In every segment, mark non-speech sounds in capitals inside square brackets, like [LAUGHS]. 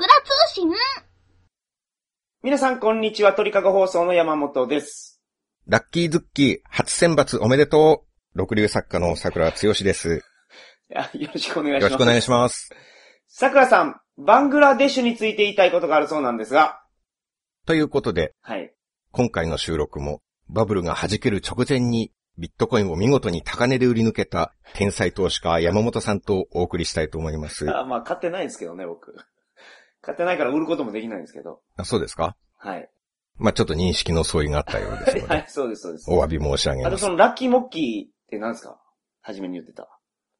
桜通信。皆さん、こんにちは。鳥かご放送の山本です。ラッキーズッキー初選抜おめでとう。六流作家の桜剛です。いやよろしくお願いします。よろしくお願いします。桜さん、バングラデシュについて言いたいことがあるそうなんですが。ということで、はい。今回の収録もバブルが弾ける直前にビットコインを見事に高値で売り抜けた天才投資家山本さんとお送りしたいと思います。あまあ、買ってないんですけどね、僕。買ってないから売ることもできないんですけど。あそうですか？はい。まあちょっと認識の相違があったようですので、[LAUGHS] はい、そうです、そうです。お詫び申し上げあと、ますそ。のラッキーモッキーって何ですか？初めに言ってた。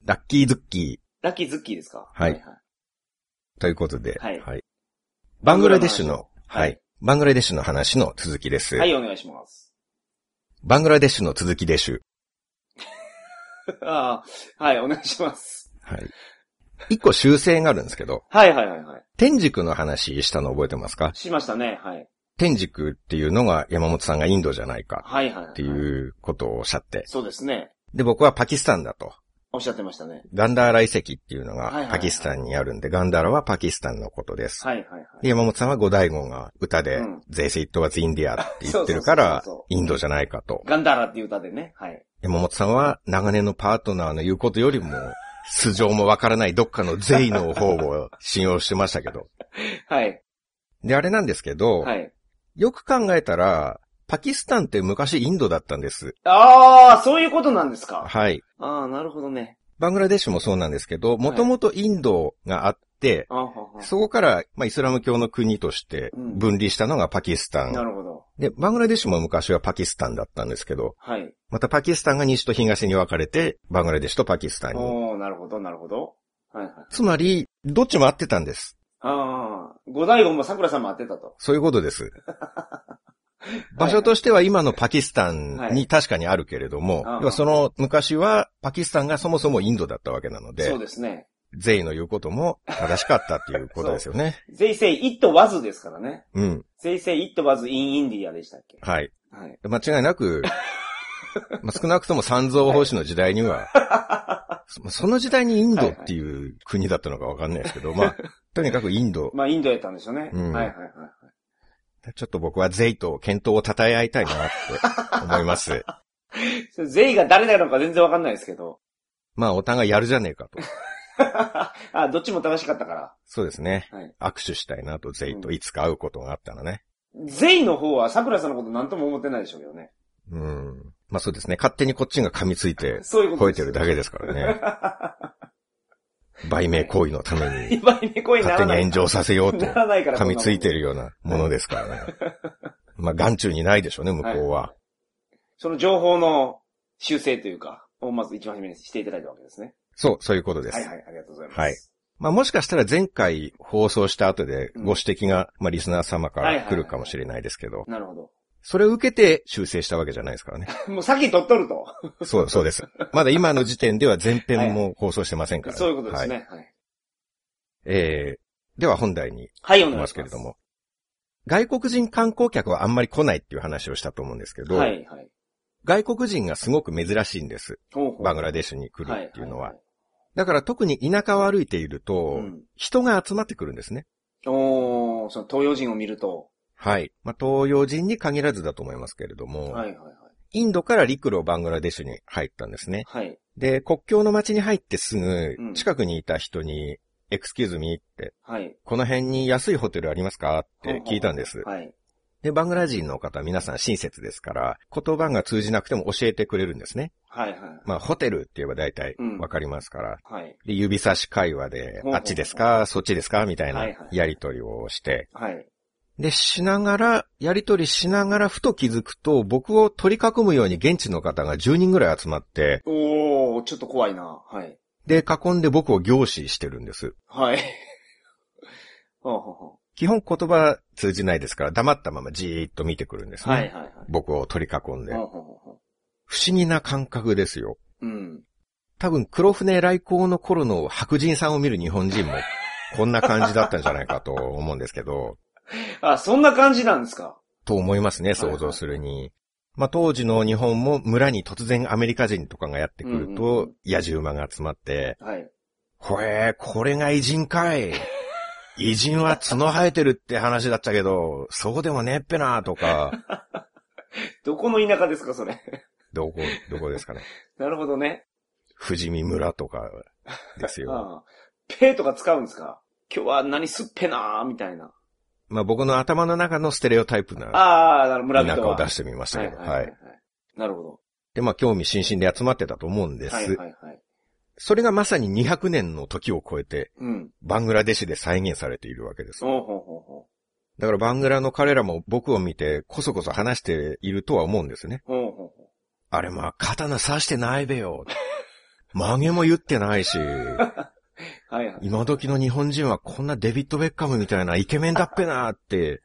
ラッキーズッキラッキーズッキーですか？はいはい。ーということで、はいバングラデシュの、ははいい。バングラデシュの話の続きです。はい、お願いします。バングラデシュの続きでしゅ。[LAUGHS] ああ、はい、お願いします。はい。一個修正があるんですけど、はい、はい、はい、はい。天竺の話したの覚えてますか？しましたね、はい。天竺っていうのが山本さんがインドじゃないかはい、はい。っっていうことをおっしゃって。そうですね。で、僕はパキスタンだと。おっしゃってましたね。ガンダーラ遺跡っていうのがパキスタンにあるんで、ガンダーラはパキスタンのことです。はい、はい、はい。で、山本さんは五大悟が歌でうん、They say it was India って言ってるからインドじゃないかと。ガンダーラっていう歌でね。はい。山本さんは長年のパートナーの言うことよりも、素性もわからないどっかの税の方を信用してましたけど。[LAUGHS] はい。で、あれなんですけど、はい。よく考えたら、パキスタンって昔インドだったんです。ああ、そういうことなんですか。はい。ああ、なるほどね。バングラデシュもそうなんですけど、もともとインドがあっそこから、まあ、イスラム教の国としてうん分離したのがパキスタン。なるほど。で、バングラデシュも昔はパキスタンだったんですけど、はい。またパキスタンが西と東に分かれて、バングラデシュとパキスタンに。おー、なるほど、なるほど。はいはい。つまり、どっちも合ってたんです。ああ、五大悟も桜さんも当てたと。そういうことです。[LAUGHS] 場所としては今のパキスタンに確かにあるけれども、はい要はその昔はパキスタンがそもそもインドだったわけなのでそう、ですね。ゼイの言うことも正しかったっていうことですよね。They say it was ですからね。うん。They say it was in India でしたっけ？はい。はい。間違いなく、[LAUGHS] まあ少なくとも三蔵法師の時代には、そ [LAUGHS] その時代にインドっていう国だったのかわかんないですけど、まあ、とにかくインド。[LAUGHS] まあ、インドやったんでしょうね。うんはいはいはい。ちょっと僕はゼイと検討を称え合いたいなって思います。ゼイが誰なのか全然わかんないですけど。まあ、お互いやるじゃねえかと。[LAUGHS] あ、どっちも正しかったから。そうですね。はい。握手したいなと、ゼイといつか会うことがあったらね。ゼイの方は桜さんのこと何とも思ってないでしょうけどね。うん。まあそうですね。勝手にこっちが噛みついて、そういうこと。吠えてるだけですからね。[LAUGHS] 売名行為のために、今に恋にな勝手に。炎上させようと。噛みついてるようなものですからね。まあ、眼中にないでしょうね、向こうは。その情報の修正というか、をまず一番初めにしていただいたわけですね。そう、そういうことです。はいはい、ありがとうございます。はいまあもしかしたら前回放送した後でご指摘が、まあリスナー様から来るかもしれないですけど、なるほど。それを受けて修正したわけじゃないですからね。[LAUGHS] もう先取っとると。そう、そうです。まだ今の時点では前編も放送してませんから、[LAUGHS] そういうことですはいね。はい。えー、では本題にはい、お行き願いします。けれども。外国人観光客はあんまり来ないっていう話をしたと思うんですけど、はい、はい。外国人がすごく珍しいんです。ほうほうバングラデシュに来るっていうのは。いいだから特に田舎を歩いていると、うん人が集まってくるんですね。おー、その東洋人を見ると。はい。まあ、東洋人に限らずだと思いますけれども、はい、はい、はい。インドから陸路バングラデシュに入ったんですね。はい。で、国境の街に入ってすうんぐ、近くにいた人に、エクスキューズミーって、はい。この辺に安いホテルありますか？って聞いたんです。はい。で、バングラ人の方皆さん親切ですから、言葉が通じなくても教えてくれるんですね。はい、はい。まあ、ホテルって言えば大体うんわかりますから。はい。で、指差し会話であっちですか？そっちですか？みたいなはいはいやりとりをして。はい。で、しながら、やりとりしながらふと気づくと、僕を取り囲むように現地の方が10人ぐらい集まって、おー、ちょっと怖いな。はい。で、囲んで僕を凝視してるんです。はい。ほうほうほ基本言葉通じないですから、黙ったままじーっと見てくるんですう。ね。はい、はい、はい。僕を取り囲んで。不思議な感覚ですよ。う。うん。多分黒船来航の頃の白人さんを見る日本人も、こんな感じだったんじゃないかと思うんですけど、[LAUGHS] あ、そんな感じなんですか？と思いますね、はいはい想像するに。まあ、当時の日本も村に突然アメリカ人とかがやってくるうんうんうとん、野じ馬が集まって、はい。ほえー、これが偉人かい。偉人は角生えてるって話だったけど、そうでもねえっぺなとか、[LAUGHS] どこの田舎ですか、それ？どこ、どこですかね。[LAUGHS] なるほどね。富士見村とかですよ。[LAUGHS] ああペーとか使うんですか？今日は何すっぺなーみたいな。まあ僕の頭の中のステレオタイプなああ、なる村田人は。舎を出してみましたけど、はいい。ははいはい。なるほど。で、まあ興味津々で集まってたと思うんです。はいはいはい。それがまさに200年の時を超えて、うん。バングラデシュで再現されているわけです。ほうほうほうほだからバングラの彼らも僕を見てこそこそ話しているとは思うんですね。う。ほうほうほあれまあ、刀刺してないべよ。[LAUGHS] 曲げも言ってないし、う。[LAUGHS] はいはい。今時の日本人はこんなデビッド・ベッカムみたいなイケメンだっぺなって、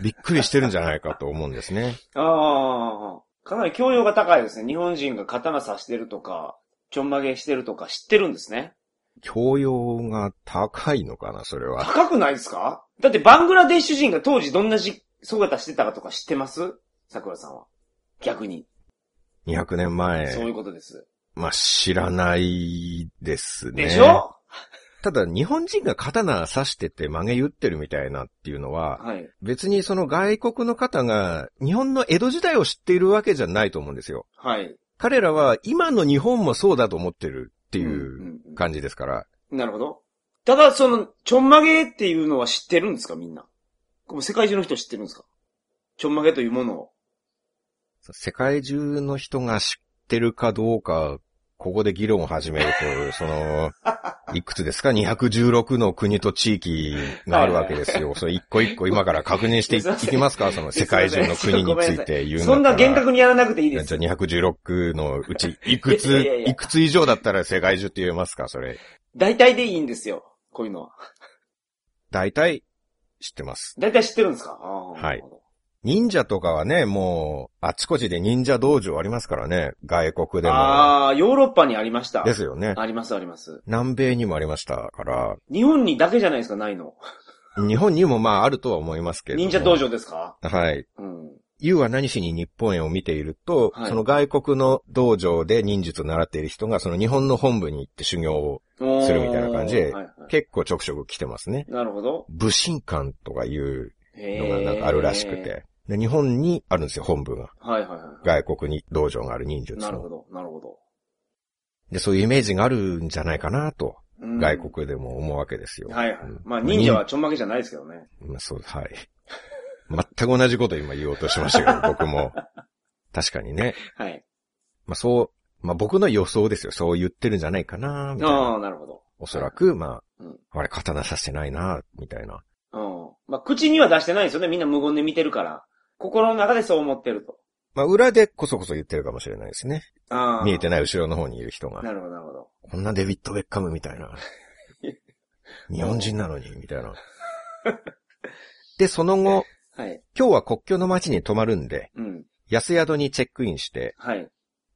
びっくりしてるんじゃないかと思うんですね。ああ、かなり教養が高いですね。日本人が刀刺してるとか、ちょんまげしてるとか知ってるんですね。教養が高いのかな、それは。高くないですか？だってバングラデシュ人が当時どんなじ姿してたかとか知ってます？桜さんは。逆に。200年前。そういうことです。まあ、知らないですね。でしょ？ただ、日本人が刀刺してて曲げ言ってるみたいなっていうのは、はい。別にその外国の方が日本の江戸時代を知っているわけじゃないと思うんですよ。はい。彼らは今の日本もそうだと思ってるっていんう感じですから。なるほど。ただ、その、ちょんまげっていうのは知ってるんですかみんな？もう世界中の人知ってるんですか？ちょんまげというものを。世界中の人が知ってるかどうか、ここで議論を始めると、その、[LAUGHS] いくつですか ?216 の国と地域があるわけですよ。それ一個一個今から確認していいきますか？[LAUGHS] その世界中の国について言う。そんな厳格にやらなくていいですじゃあ。216のうち、いくつ、いやいやいやいくつ以上だったら世界中って言えますか？それ。大体でいいんですよ。こういうのは。大体、知ってます。大体知ってるんですか？はい忍者とかはね、もう、あちこちで忍者道場ありますからね。外国でも。ああ、ヨーロッパにありました。ですよね。ありますあります。南米にもありましたから、日本にだけじゃないですか、ないの。[LAUGHS] 日本にもまああるとは思いますけれども。忍者道場ですか？はい。うん。You は何しに日本へを見ていると、はいその外国の道場で忍術を習っている人が、その日本の本部に行って修行をするみたいな感じではいはい結構ちょくちょく来てますね。なるほど。武神館とかいうへのがなんかあるらしくて。で日本にあるんですよ、本部が。はいはいはい。外国に道場がある忍術の。なるほど、なるほど。で、そういうイメージがあるんじゃないかなと、うん外国でも思うわけですよ。はいはいうん。まあ忍者はちょんまげじゃないですけどね。まあそう、はい。全く同じこと今言おうとしましたけど、[LAUGHS] 僕も。確かにね。はい。まあそう、まあ僕の予想ですよ。そう言ってるんじゃないかな、みたいあな。あ、なるほど。おそらく、まうんあ、あれ刀さしてないな、みたいな。うん。まあ口には出してないですよね。みんな無言で見てるから。心の中でそう思ってると。まあ裏でこそこそ言ってるかもしれないですね。ああ。見えてない後ろの方にいる人が。なるほど、なるほど。こんなデビッド・ベッカムみたいな。[LAUGHS] 日本人なのに、みたいな。で、その後、はい。今日は国境の街に泊まるんで、うん。安宿にチェックインして、はい。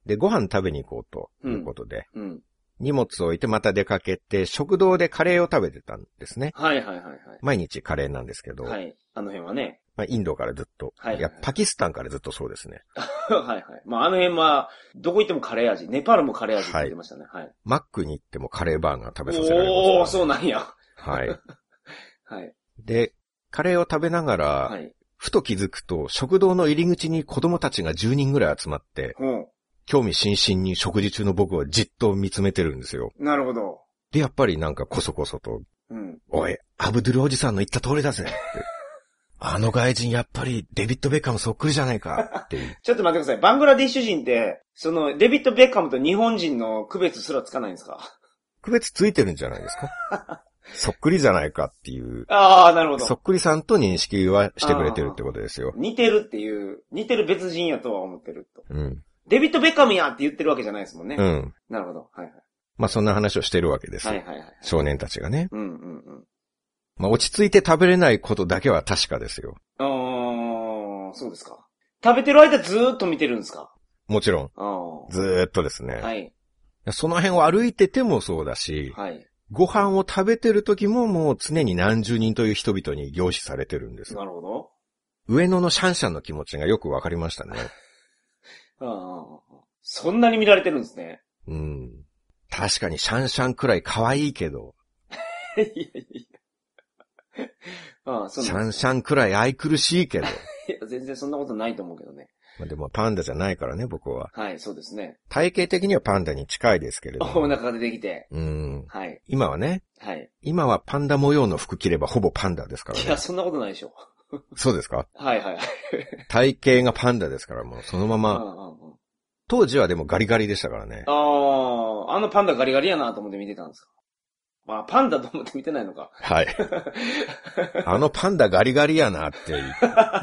で、ご飯食べに行こうということで、うん。荷物を置いてまた出かけて、食堂でカレーを食べてたんですね。はいはいはい毎日カレーなんですけど、はい。はい。あの辺はね。まあ、インドからずっと、はいいや、パキスタンからずっとそうですね。[LAUGHS] はいはい。まああの辺は、どこ行ってもカレー味。ネパールもカレー味って言ってましたね。はい。マックに行ってもカレーバーガー食べさせられますからね、おー、そうなんや。はい。[LAUGHS] はい。で、カレーを食べながら、はい。ふと気づくと、食堂の入り口に子供たちが10人ぐらい集まって、ほう。興味津々に食事中の僕をじっと見つめてるんですよ。なるほど。で、やっぱりなんかこそこそと、うん。おい、アブドゥルおじさんの言った通りだぜって。あの外人やっぱりデビッド・ベッカムそっくりじゃないかっていう。[LAUGHS] ちょっと待ってください。バングラディッシュ人って、その、デビッド・ベッカムと日本人の区別すらつかないんですか？区別ついてるんじゃないですか？[LAUGHS] そっくりじゃないかっていう。ああ、なるほど。そっくりさんと認識はしてくれてるってことですよ。似てるっていう、似てる別人やとは思ってると。うん。デビッド・ベッカムやって言ってるわけじゃないですもんね。うん。なるほど。はいまあそんな話をしてるわけです。はい。はいはいはい。少年たちがね。うんうんうん。まあ落ち着いて食べれないことだけは確かですよ。あー、そうですか。食べてる間ずーっと見てるんですか？もちろん。あずーっとですね。ー。はい。その辺を歩いててもそうだし、はい。ご飯を食べてる時ももう常に何十人という人々に凝視されてるんです。なるほど。上野のシャンシャンの気持ちがよくわかりましたね。[LAUGHS] あーそんなに見られてるんですね。うん。確かにシャンシャンくらい可愛いけど、いやいやいや [LAUGHS] ああ、シャンシャンくらい愛くるしいけど。[LAUGHS] いや、全然そんなことないと思うけどね。まあでもパンダじゃないからね、僕は。はい、そうですね。体型的にはパンダに近いですけれどおも。腹が出てきて。うん。はい。今はね、はい。今はパンダ模様の服着ればほぼパンダですからいや、ね。そんなことないでしょ。[LAUGHS] そうですか？はいはいはい。体型がパンダですからもうそのまま。うんうんうん当時はでもガリガリでしたからね。ああ、あのパンダガリガリやなと思って見てたんですか？まあ、パンダと思って見てないのか。はい。あのパンダガリガリやなって、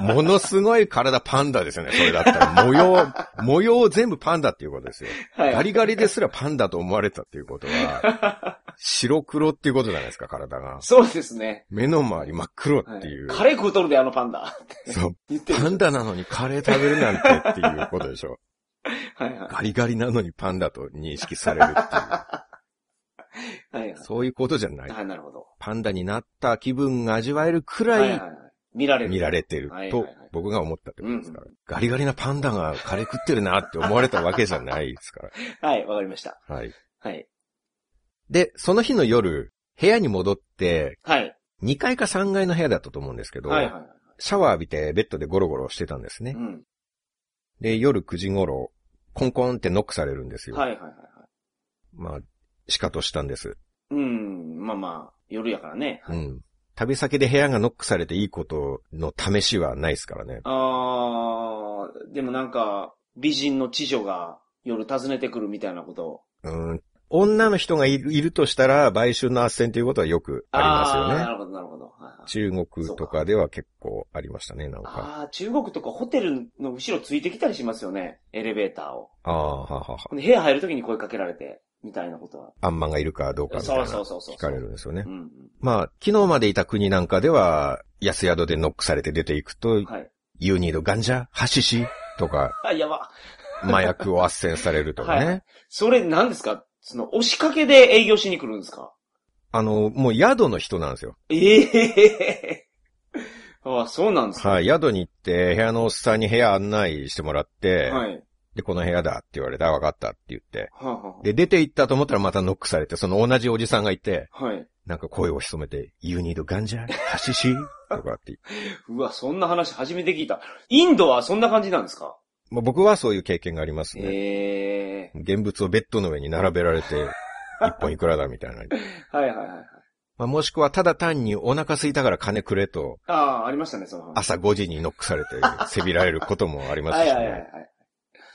ものすごい体パンダですよね、それだったら。模様、[LAUGHS] 模様全部パンダっていうことですよ。はい。ガリガリですらパンダと思われたっていうことは、[LAUGHS] 白黒っていうことじゃないですか、体が。そうですね。目の周り真っ黒っていう。カレー食うとるで、あのパンダ。そう。パンダなのにカレー食べるなんてっていうことでしょ。[LAUGHS] はいはい。ガリガリなのにパンダと認識されるっていう。[LAUGHS] はいはい。そういうことじゃない。はい、なるほど。パンダになった気分が味わえるくらいはいはいはい。見られる。見られてると僕が思ったってことですから。ガリガリなパンダがカレー食ってるなって思われたわけじゃないですか [LAUGHS] はい、わかりました。ら。はい。はい。で、その日の夜、部屋に戻って、はい。2階か3階の部屋だったと思うんですけど、はいはいはい。シャワー浴びてベッドでゴロゴロしてたんですねう。ん。で、夜9時頃、コンコンってノックされるんですよ。はいはいはいはい。まあ、しかとしたんです。うん、まあまあ、夜やからね。うん。旅先で部屋がノックされていいことの試しはないですからね。あー、でもなんか、美人の知女が夜訪ねてくるみたいなこと。うん。女の人がいるいるとしたら、売春の斡旋ということはよくありますよね。なるほど、なるほど。中国とかでは結構ありましたね、なんか。ああ、中国とかホテルの後ろついてきたりしますよね。エレベーターを。ああ、ははは。部屋入るときに声かけられて、みたいなことは。アンマンがいるかどうかみたいな。そうそうそうそう聞かれるんですよねう。んまあ、昨日までいた国なんかでは、安宿でノックされて出ていくとうん。、はい。You need ガンジャハシシとか、あ、やば。麻薬を斡旋されるとかね。はいそれ何ですか？その、押しかけで営業しに来るんですか？あの、もう宿の人なんですよ。ええあ [LAUGHS] あ、そうなんですか？はい、宿に行って、部屋のおっさんに部屋案内してもらって、はい。で、この部屋だって言われて、あ、わかったって言って。はあ、はで、出て行ったと思ったらまたノックされて、その同じおじさんがいて、あ、はい。なんか声を潜めて、You need ガンジャハシシとかって。[LAUGHS] うわ、そんな話初めて聞いた。インドはそんな感じなんですか？まあ、僕はそういう経験がありますね。ええ現物をベッドの上に並べられて、[LAUGHS] 一本いくらだみたいな。はいはいはいはい。まあ、もしくはただ単にお腹空いたから金くれと、ああ、ありましたね、その話。朝5時にノックされて、せびられることもありますし [LAUGHS] はいはいはいね。はい。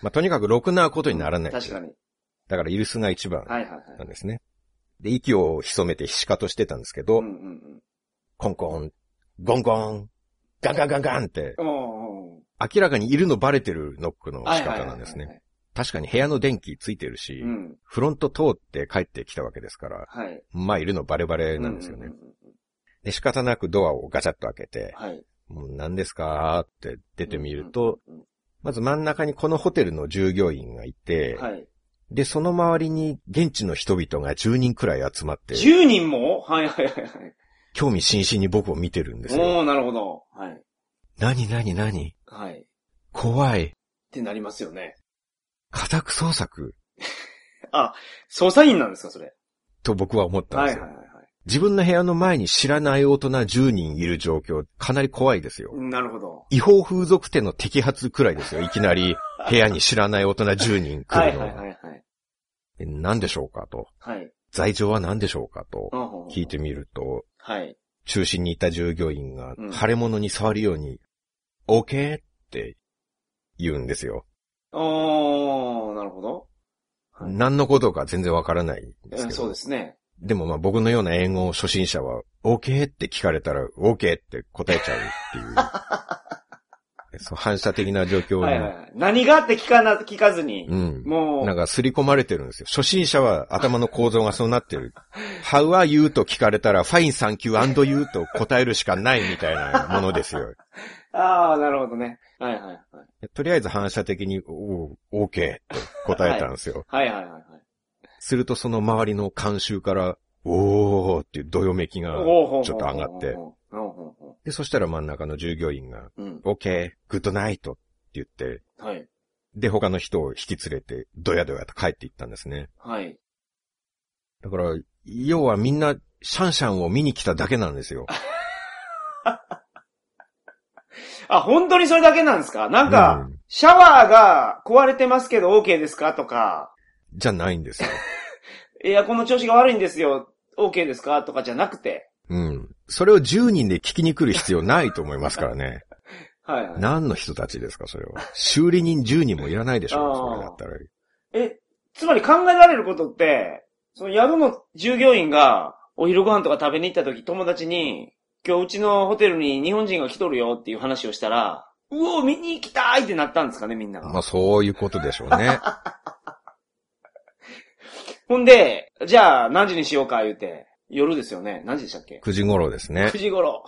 まあ、とにかくろくなことにならない。確かに。だから、イルスが一番はいはいはい。なんですね。で、息を潜めてひしかとしてたんですけど、うんうんコンコン、ゴンゴン、ガンガンガンガンって、明らかにいるのバレてるノックの仕はいはいはいはい方なんですね。。確かに部屋の電気ついてるし、うん。フロント通って帰ってきたわけですから、はい。まあいるのバレバレなんですよねうん。うんうんうんで、仕方なくドアをガチャッと開けて、はい。もう何ですかって出てみると、うんうんまず真ん中にこのホテルの従業員がいてうん、、はい。で、その周りに現地の人々が10人くらい集まって、10人も？はいはいはいはい。興味津々に僕を見てるんですよ。おー、なるほど。はい。何何何？はい。っ怖い。てなりますよね。家宅捜索 [LAUGHS] あ、捜査員なんですか、それ？と僕は思ったんですよ。はいはいはいはい。自分の部屋の前に知らない大人10人いる状況、かなり怖いですよ。なるほど。違法風俗店の摘発くらいですよ。いきなり [LAUGHS] 部屋に知らない大人10人来はいはいるのは。はいはい。で何でしょうかと。はい。罪状は何でしょうかとうんうんうん聞いてみると、はい。中心にいた従業員がうん腫れ物に触るように、OK って言うんですよ。おー、なるほど。はい何のことか全然わからないんですけど。うんそうですね。でもまあ僕のような英語初心者は、OK って聞かれたら、OK って答えちゃうっていう。[LAUGHS] そう反射的な状況に、はいはいはい。何があって聞かな、聞かずに、うん。もう、なんか刷り込まれてるんですよ。初心者は頭の構造がそうなってる。[LAUGHS] How are you? と聞かれたら、Fine, thank you, and you? と答えるしかないみたいなものですよ。[LAUGHS] ああ、なるほどね。はいはいはい。とりあえず反射的に、おう OK って答えたんですよ。はいはいはいはい。するとその周りの監修から、おーっていうどよめきが、ちょっと上がって。で、そしたら真ん中の従業員が、ううん。OK, good night って言って、はい。で、他の人を引き連れて、どやどやと帰っていったんですね。はい。だから、要はみんな、シャンシャンを見に来ただけなんですよ。[LAUGHS] あ、本当にそれだけなんですか？なんか、うんシャワーが壊れてますけど OK ですか？とか、じゃないんですよ。エアコンの調子が悪いんですよ。OK ですか？とかじゃなくて。うん。それを10人で聞きに来る必要ないと思いますからね。[LAUGHS] はい、はい。何の人たちですか、それは。修理人10人もいらないでしょう、それだったら。え、つまり考えられることって、その宿の従業員がお昼ご飯とか食べに行った時友達に、今日うちのホテルに日本人が来とるよっていう話をしたら、うお見に行きたいってなったんですかね、みんなが。まあそういうことでしょうね。[LAUGHS] ほんで、じゃあ何時にしようか言うて、夜ですよね。何時でしたっけ？9時頃ですね ?9。時頃。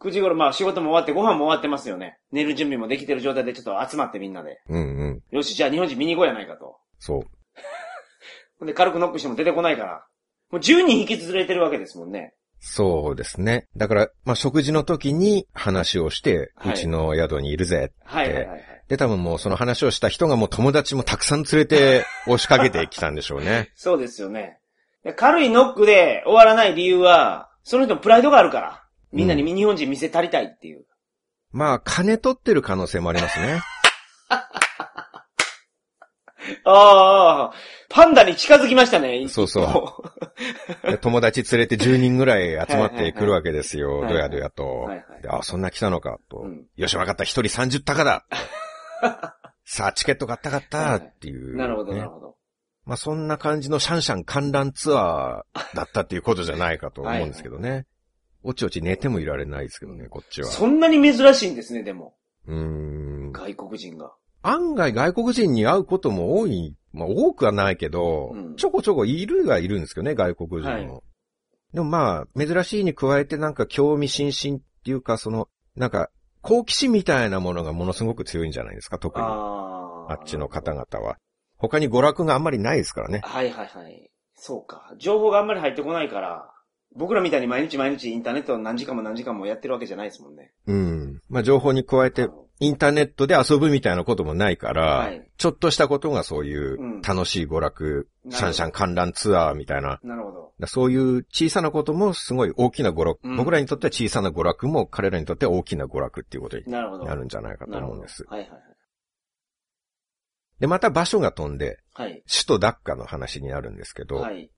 9時頃、まあ仕事も終わってご飯も終わってますよね。寝る準備もできてる状態でちょっと集まってみんなで。うんうん。よし、じゃあ日本人見に行こうやないかと。そう。[LAUGHS] ほんで軽くノックしても出てこないから。もう10人引き連れてるわけですもんね。そうですね。だから、まあ食事の時に話をして、はいうちの宿にいるぜ。はいはいはいはい。で、多分もうその話をした人がもう友達もたくさん連れて [LAUGHS] 押しかけてきたんでしょうね。そうですよね。で軽いノックで終わらない理由は、その人のプライドがあるから。みんなに日本人見せたりたいっていう。まあ、金取ってる可能性もありますね。[LAUGHS] [LAUGHS] ああ、パンダに近づきましたね。そうそう友達連れて10人ぐらい [LAUGHS] 集まってくるわけですよ。はいはいはいどやどやとはいはい。であ、そんな来たのか、とうん。よし、わかった。一人30高だ。[LAUGHS] さあ、チケット買った買ったっていう、なるほど、ねなるほど。まあ、そんな感じのシャンシャン観覧ツアーだったっていうことじゃないかと思うんですけどね。おちおち寝てもいられないですけどね、こっちは。そんなに珍しいんですね、でも。うーん。外国人が。案外外国人に会うことも多い、まあ多くはないけど、うんちょこちょこいるはいるんですけどね、外国人も。はいでもまあ、珍しいに加えてなんか興味津々っていうか、その、なんか、好奇心みたいなものがものすごく強いんじゃないですか、特に。あああ。っちの方々は。他に娯楽があんまりないですからね。はいはいはい。そうか。情報があんまり入ってこないから、僕らみたいに毎日毎日インターネットを何時間も何時間もやってるわけじゃないですもんね。うん。まあ情報に加えてインターネットで遊ぶみたいなこともないから、はいちょっとしたことがそういううん楽しい娯楽、なるほどシャンシャン観覧ツアーみたいななるほど。だそういう小さなこともすごい大きな娯楽、うん僕らにとっては小さな娯楽も彼らにとっては大きな娯楽っていうことになるんじゃないかと。思うんです。はいはいはい。で、また場所が飛んで、はい。首都ダッカの話になるんですけど、はい。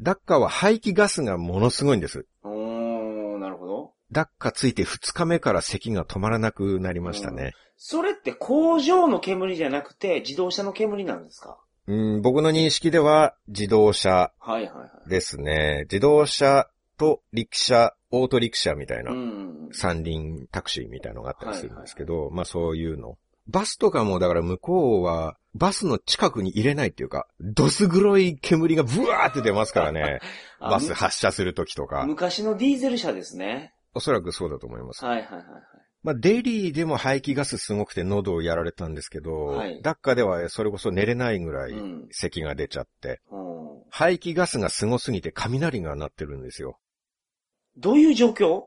ダッカは排気ガスがものすごいんです。おー、なるほど。ダッカついて2日目から咳が止まらなくなりましたね。それって工場の煙じゃなくて自動車の煙なんですか？うん、僕の認識では自動車はいはいはい。ですね。自動車と陸車、オート陸車みたいな、うん。三輪タクシーみたいなのがあったりするんですけど、まあそういうの。バスとかもだから向こうはバスの近くに入れないっていうか、ドス黒い煙がブワーって出ますからね。[LAUGHS] あバス発車するときとか。昔のディーゼル車ですね。おそらくそうだと思います。はいはいはいはい。まあデリーでも排気ガスすごくて喉をやられたんですけど、はいダッカではそれこそ寝れないぐらいうん。咳が出ちゃって、うん排気ガスがすごすぎて雷が鳴ってるんですよ。どういう状況？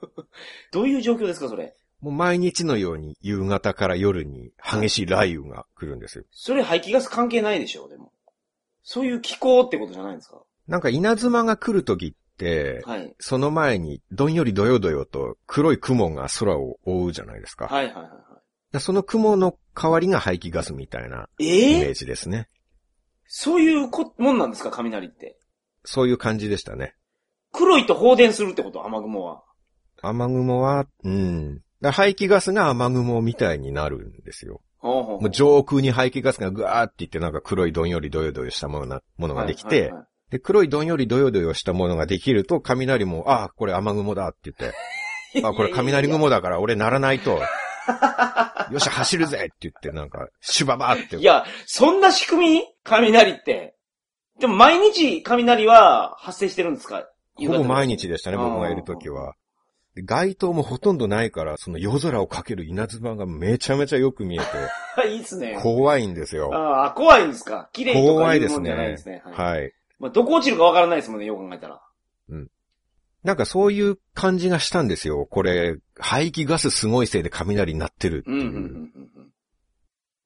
[LAUGHS] どういう状況ですか、それ？もう毎日のように夕方から夜に激しい雷雨が来るんですよ。それ排気ガス関係ないでしょ、でも。そういう気候ってことじゃないんですか？なんか稲妻が来るときって、はい。その前にどんよりどよどよと黒い雲が空を覆うじゃないですか。はいはいはいその雲の代わりが排気ガスみたいない。イええメージですね。そういうこ、もんなんですか、雷って。そういう感じでしたね。黒いと放電するってこと、雨雲は。雨雲は、うん。排気ガスが雨雲みたいになるんですよ。ほうほうほうもう上空に排気ガスがぐわーっていってなんか黒いどんよりどよどよしたものなものができて、はいはいはいで、黒いどんよりどよどよしたものができると雷も、ああ、これ雨雲だって言って、[LAUGHS] あ、これ雷雲だから俺鳴らないと、よし、走るぜって言って、なんか、シュババーって。いや、そんな仕組み？雷って。でも毎日雷は発生してるんですか？ほぼ毎日でしたね、僕がいるときは。で街灯もほとんどないから、その夜空をかける稲妻がめちゃめちゃよく見えて、[LAUGHS] いいっすね。怖いんですよ。ああ、怖いんですか？綺麗と怖いですかいうもんじゃないですね。はい。はい。まあ、どこ落ちるかわからないですもんね、よく考えたら。なんかそういう感じがしたんですよ。これ、排気ガスすごいせいで雷になってるっていう。うん、うん、うんうん。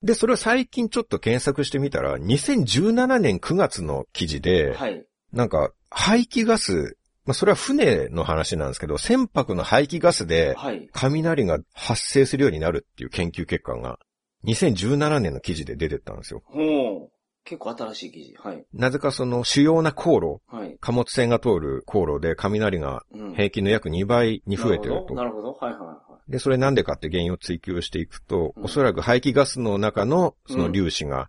で、それを最近ちょっと検索してみたら、2017年9月の記事で、はい。なんか、排気ガスまあ、それは船の話なんですけど、船舶の排気ガスではい。雷が発生するようになるっていう研究結果が2017年の記事で出てったんですよ。ほう。結構新しい記事。はい。なぜかその主要な航路、はい。貨物船が通る航路で雷がうん。平均の約2倍に増えてると。なるほど。なるほどはいはいはで、それなんでかって原因を追求していくと、うんおそらく排気ガスの中のその粒子が。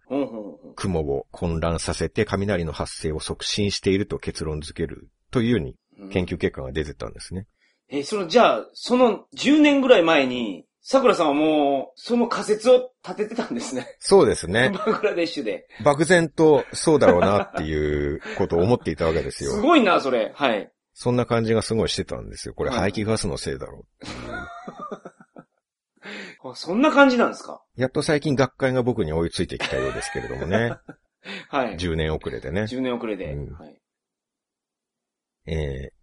雲を混乱させて雷の発生を促進していると結論づけるというようにうん研究結果が出てたんですね。え、その、じゃあ、その10年ぐらい前に、桜さんはもう、その仮説を立ててたんですね。そうですね。バングラデシュで。漠然とそうだろうなっていうことを思っていたわけですすよ。ごいな、それ。はい。そんな感じがすごいしてたんですよ。これはい排気ガスのせいだろ [LAUGHS] あそんな感じなんですか？う。やっと最近学会が僕に追いついてきたようですけれどもね。[LAUGHS] はい。10年遅れでね。10年遅れで。うんはい。えー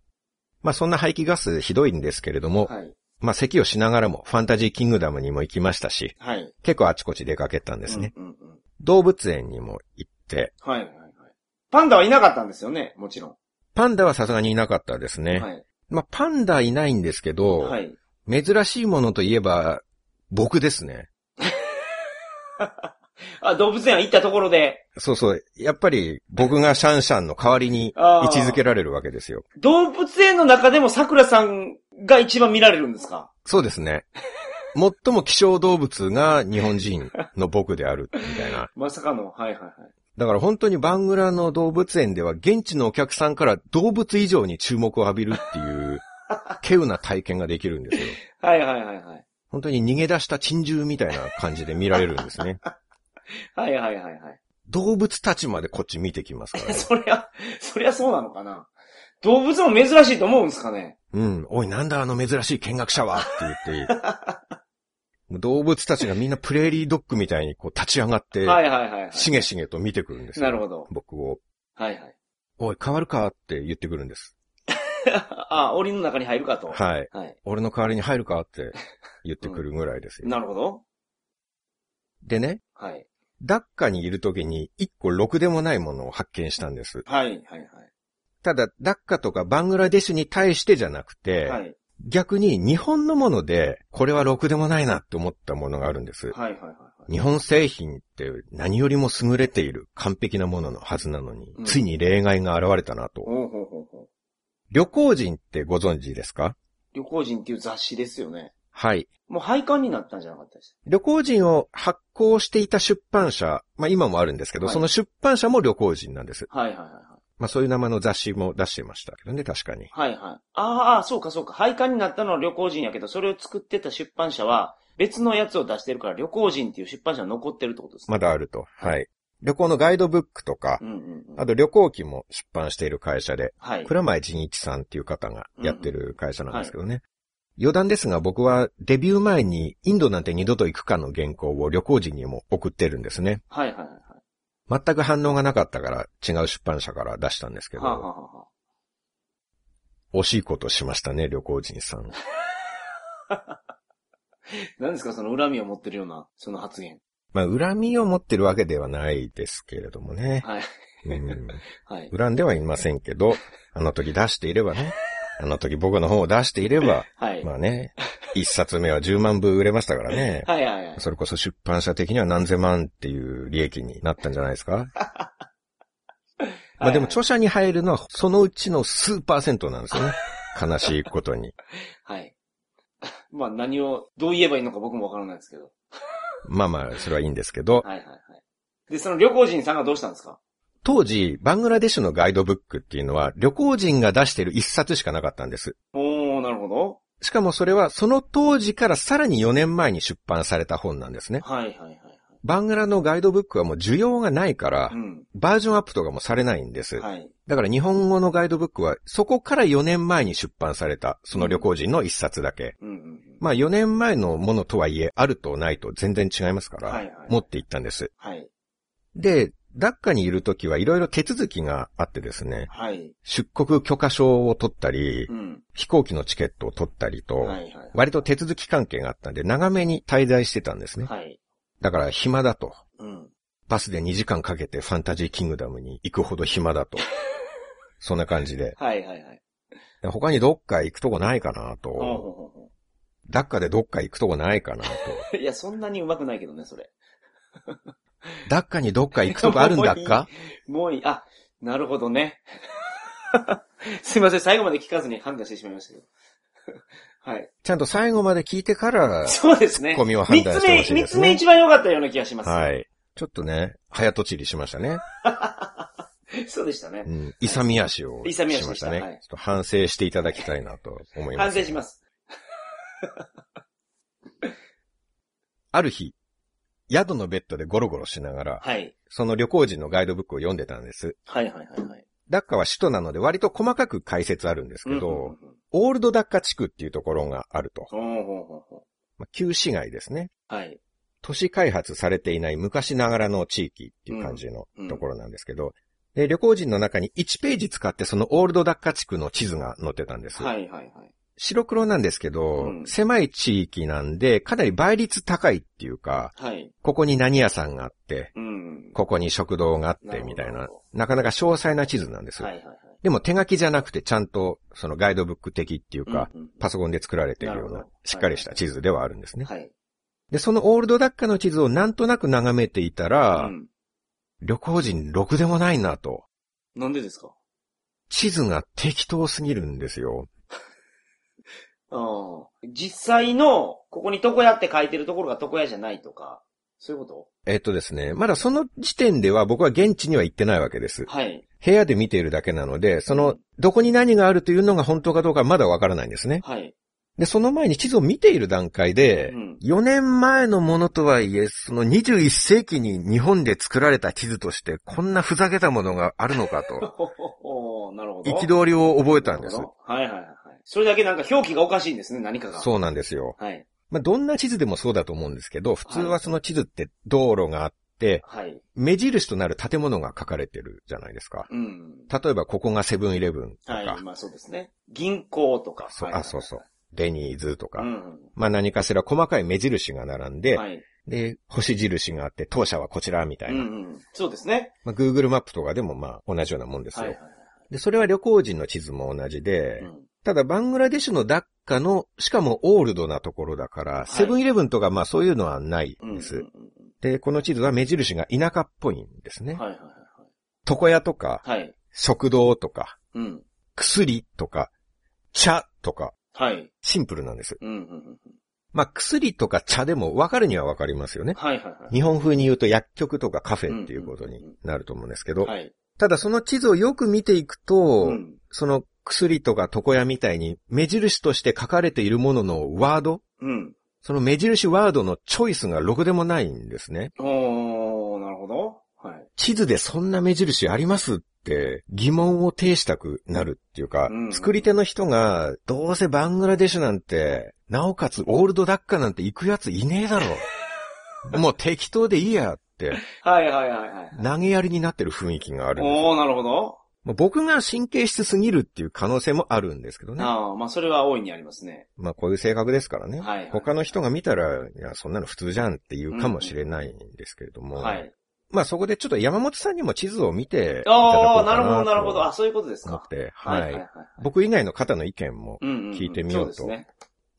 まあそんな排気ガスひどいんですけれども、はい。まあ咳をしながらもファンタジーキングダムにも行きましたし、はい。結構あちこち出かけたんですね。うんうんうん。動物園にも行って、はいはいはい。パンダはいなかったんですよね、もちろん。パンダはさすがにいなかったですね。はい。まあパンダいないんですけど、はい。珍しいものといえば僕ですね。[LAUGHS] あ、動物園行ったところで、そうそう。やっぱり僕がシャンシャンの代わりに位置づけられるわけですよ。動物園の中でも桜さんが一番見られるんですか？そうですね。[LAUGHS] 最も希少動物が日本人の僕であるみたいな。[LAUGHS] まさかの。はいはいはい。だから本当にバングラの動物園では現地のお客さんから動物以上に注目を浴びるっていう、[LAUGHS] 稀有な体験ができるんですよ。はいはいはいはい。本当に逃げ出した珍獣みたいな感じで見られるんですね。はいはいはいはい。動物たちまでこっち見てきますからね。そりゃ、そりゃそうなのかな。動物も珍しいと思うんですかね？うん。おい、なんだあの珍しい見学者は？って言って、[LAUGHS] 動物たちがみんなプレーリードッグみたいにこう立ち上がって、はいはいはい、はい。しげしげと見てくるんですよ。なるほど。僕を。はいはい。おい、変わるか？って言ってくるんです。[LAUGHS] あ、檻の中に入るかと。はい。はい。俺の代わりに入るか？って言ってくるぐらいですよ。なるほど。でね、はい。ダッカにいる時に一個ろくでもないものを発見したんです。はいはいはい。ただ、ダッカとかバングラデシュに対してじゃなくて、はい。逆に日本のもので、これはろくでもないなって思ったものがあるんです。はいはいはいはい。日本製品って何よりも優れている完璧なもののはずなのに、うんついに例外が現れたなと。ほうほうほうほう。旅行人ってご存知ですか？旅行人っていう雑誌ですよね。はい。もう廃刊になったんじゃなかったです。旅行人を発行していた出版社、まあ今もあるんですけど、はいその出版社も旅行人なんです。はいはいはいはい。まあそういう名前の雑誌も出してましたけどね、確かに。はいはい。ああ、そうかそうか。廃刊になったのは旅行人やけど、それを作ってた出版社は別のやつを出してるから旅行人っていう出版社が残ってるってことですね。まだあると。はい。旅行のガイドブックとかう、んうんうん。あと旅行記も出版している会社で、はい。倉前仁一さんっていう方がやってる会社なんですけどね。余談ですが僕はデビュー前にインドなんて二度と行くかの原稿を旅行人にも送ってるんですね。はいはい。全く反応がなかったから違う出版社から出したんですけはあ、はど、あはあは惜しいことしましたね、旅行人さん。あ、[LAUGHS] 何ですかその恨みを持ってるような、その発言。まあ、恨みを持ってるわけではないですけれどもね。はい。うん、[LAUGHS] はい。恨んではいませんけど、あの時出していればね、あの時僕の本を出していれば、はい。まあね、一冊目は10万部売れましたからね。[LAUGHS] はいはいはい。それこそ出版社的には何千万っていう利益になったんじゃないですか？[LAUGHS] まあでも著者に入るのはそのうちの数パーセントなんですよね。[LAUGHS] 悲しいことに。はい。まあ何を、どう言えばいいのか僕もわからないですけど。まあまあ、それはいいんですけど、はいはいはい。で、その旅行人さんがどうしたんですか？当時、バングラデシュのガイドブックっていうのは旅行人が出している一冊しかなかったんです。おー、なるほど。しかもそれはその当時からさらに4年前に出版された本なんですね。はいはいはい。バングラのガイドブックはもう需要がないからう、ん。バージョンアップとかもされないんです。はい。だから日本語のガイドブックはそこから4年前に出版されたその旅行人の一冊だけ。うんうんうん。まあ4年前のものとはいえ、あるとないと全然違いますから、はいはい持って行ったんです。はい。で、ダッカにいるときはいろいろ手続きがあってですね、はい。出国許可証を取ったり、うん。飛行機のチケットを取ったりと、はいはい。割と手続き関係があったんで、長めに滞在してたんですね。はい。だから暇だと。うん。バスで2時間かけてファンタジーキングダムに行くほど暇だと。[LAUGHS] そんな感じで。はいはいはい。他にどっか行くとこないかなほうほううほダッカでどっか行くとこないかなと。う [LAUGHS] いや、そんなに上手くないけどね、それ。ダッカにどっか行くとこあるんだっか？[LAUGHS] もういい。あ、なるほどね。[LAUGHS] すいません、最後まで聞かずに判断してしまいましたけど。[LAUGHS] はい。ちゃんと最後まで聞いてから、そうですね。コミを判断してほしいですね三つ目、三つ目一番良かったような気がします。はい。ちょっとね、早とちりしましたね。そうでしたねう。ん。勇み足をし勇み足ましたたはいちょっと反省していただきたいなと思います。反省します。ある日、宿のベッドでゴロゴロしながら、はい。その旅行時のガイドブックを読んでたんです。はいはいはいはい。ダッカは首都なので割と細かく解説あるんですけど、うんうんうんオールドダッカ地区っていうところがあると。ほうほうほうほまあ、旧市街ですね。う。はい。都市開発されていない昔ながらの地域っていう感じのうんうんところなんですけど、で、旅行人の中に1ページ使ってそのオールドダッカ地区の地図が載ってたんです。はいはいはい。白黒なんですけど、うん狭い地域なんで、かなり倍率高いっていうか、はい。ここに何屋さんがあって、うん。ここに食堂があってみたいな、なかなか詳細な地図なんです。はいはいはい。でも手書きじゃなくてちゃんとそのガイドブック的っていうか、うんうんパソコンで作られているようなしっかりした地図ではあるんですね。はい。で、そのオールドダッカの地図をなんとなく眺めていたら、うん。旅行人ろくでもないなと。なんでですか？地図が適当すぎるんですよ。うん。実際の、ここに床屋って書いてるところが床屋じゃないとか、そういうこえっとですね、まだその時点では僕は現地には行ってないわけですと。はい。部屋で見ているだけなので、その、どこに何があるというのが本当かどうかまだわからないんですね。はい。で、その前に地図を見ている段階で、うん4年前のものとはいえ、その21世紀に日本で作られた地図として、こんなふざけたものがあるのかと、ほほほなるほど。憤りを覚えたんですはいはい。それだけなんか表記がおかしいんですね、何かが。そうなんですよ。はい。まあ、どんな地図でもそうだと思うんですけど、普通はその地図って道路があって、はい。目印となる建物が書かれてるじゃないですか。うん。例えばここがセブンイレブンとか、はい。まあそうですね。銀行とか。そうはいあそうそう。デニーズとか、うん。まあ何かしら細かい目印が並んで、はい。で、星印があって、当社はこちらみたいな。うんうん。そうですね。まあ、Google マップとかでもまあ同じようなもんですよ。はいはいはい。で、それは旅行人の地図も同じで、うんただバングラデシュのダッカの、しかもオールドなところだから、いセブンイレブンとかまあそういうのはないです。うんうんで、この地図は目印が田舎っぽいんですね。はいはい床屋とか、はい。はい。食堂とか、うん。薬とか、茶とか、はい。シンプルなんです。うんうんうん。まあ薬とか茶でも分かるには分かりますよね。はいはいはい。日本風に言うと薬局とかカフェっていうことになると思うんですけど、はい。ただその地図をよく見ていくと、うん。その薬とか床屋みたいに目印として書かれているもののワード、うん。その目印ワードのチョイスがろくでもないんですね。おー、なるほど。はい。地図でそんな目印ありますって疑問を呈したくなるっていうか、うん作り手の人がどうせバングラデシュなんて、なおかつオールドダッカなんて行くやついねえだろ。[LAUGHS] もう適当でいいやって、はいはいはいはい。投げやりになってる雰囲気があるおー、なるほど。まあ僕が神経質すぎるっていう可能性もあるんですけどね。ああ、まあそれは大いにありますね。まあこういう性格ですからね。はいはい他の人が見たら、いや、そんなの普通じゃんって言うかもしれないんですけれども。はい。まあそこでちょっと山本さんにも地図を見ていただこああ、うかななるほどなるほど。とあ、そういうことですか。思って、はいはいはいはい。僕以外の方の意見も、うんうんうん聞いてみようとそうですね。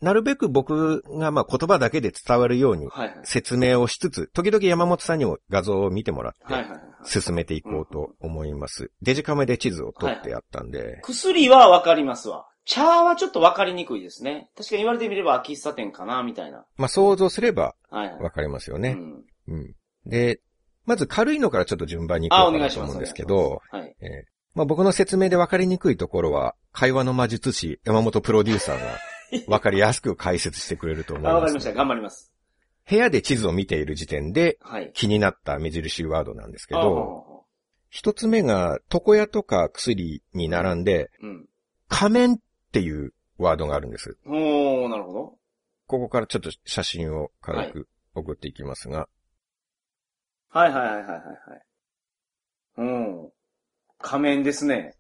なるべく僕がまあ言葉だけで伝わるようにはいはい。説明をしつつ、時々山本さんにも画像を見てもらって、はいはいはい。進めていこうと思います。デジカメで地図を撮ってやったんで、薬はわかりますわ。茶はちょっとわかりにくいですね。確かに言われてみれば喫茶店かな、みたいな。まあ想像すればはいはい。わかりますよね。うん。うん。で、まず軽いのからちょっと順番にいします。うかなと思うんですけど、はい。えーまあ、僕の説明で分かりにくいところは、会話の魔術師、山本プロデューサーが分かりやすく解説してくれると思います、かりました。頑張ります。部屋で地図を見ている時点ではい。気になった目印ワードなんですけあど、一つ目が床屋とか薬に並んで、うん。仮面っていうワードがあるんです。おー、なるほど。ここからちょっと写真を軽く送っていきますが、はいはいはいはいはいはい。うん。仮面ですね。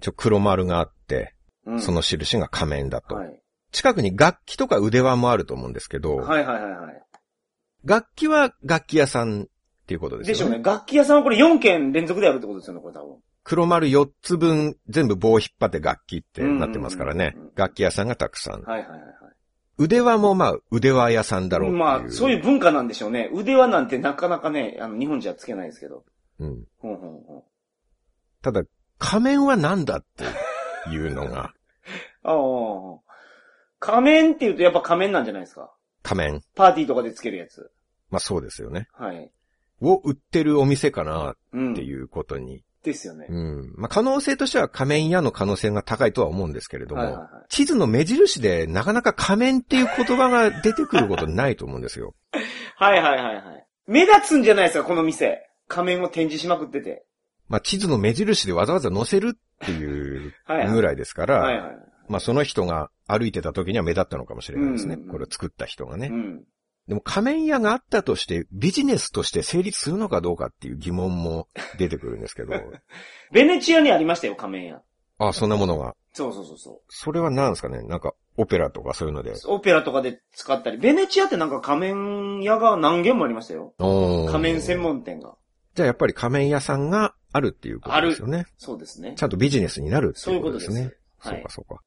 ちょ黒丸があって、うん。その印が仮面だと。はい。近くに楽器とか腕輪もあると思うんですけど、はいはいはいはい。楽器は楽器屋さんっていうことですよね。でしょうね。楽器屋さんはこれ4件連続でやるってことですよね、これ多分。黒丸4つ分全部棒を引っ張って楽器ってなってますからね。楽器屋さんがたくさん。はいはいはいはい。腕輪もまあ腕輪屋さんだろう。まあ、そういう文化なんでしょうね。腕輪なんてなかなかね、あの、日本じゃつけないですけど。うん。ほんほんほん。ただ、仮面は何だっていうのが、[LAUGHS] ああ。仮面って言うとやっぱ仮面なんじゃないですか？仮面。パーティーとかでつけるやつ。まあそうですよね。はい。を売ってるお店かなうん。っていうことに。ですよね。うん。まあ可能性としては仮面屋の可能性が高いとは思うんですけれども、はいはいはい地図の目印でなかなか仮面っていう言葉が出てくることないと思うんですよ。[LAUGHS] はいはいはいはい。目立つんじゃないですか、この店。仮面を展示しまくってて。まあ地図の目印でわざわざ載せるっていうはいはい。ぐらいですから、はいはい。まあその人が歩いてた時には目立ったのかもしれないですね。うんこれを作った人がね。うん。でも仮面屋があったとしてビジネスとして成立するのかどうかっていう疑問も出てくるんですけど、[LAUGHS] ベネチアにありましたよ、仮面屋。あ、そんなものが。そうそうそうそそれは何ですかね？なんかオペラとかそういうので。う。オペラとかで使ったり。ベネチアってなんか仮面屋が何軒もありましたよ。仮面専門店が。じゃあやっぱり仮面屋さんがあるっていうことですよね。そうですねち。ゃんとビジネスになるってそういいううこととです。こですね。はいそうか。そうか。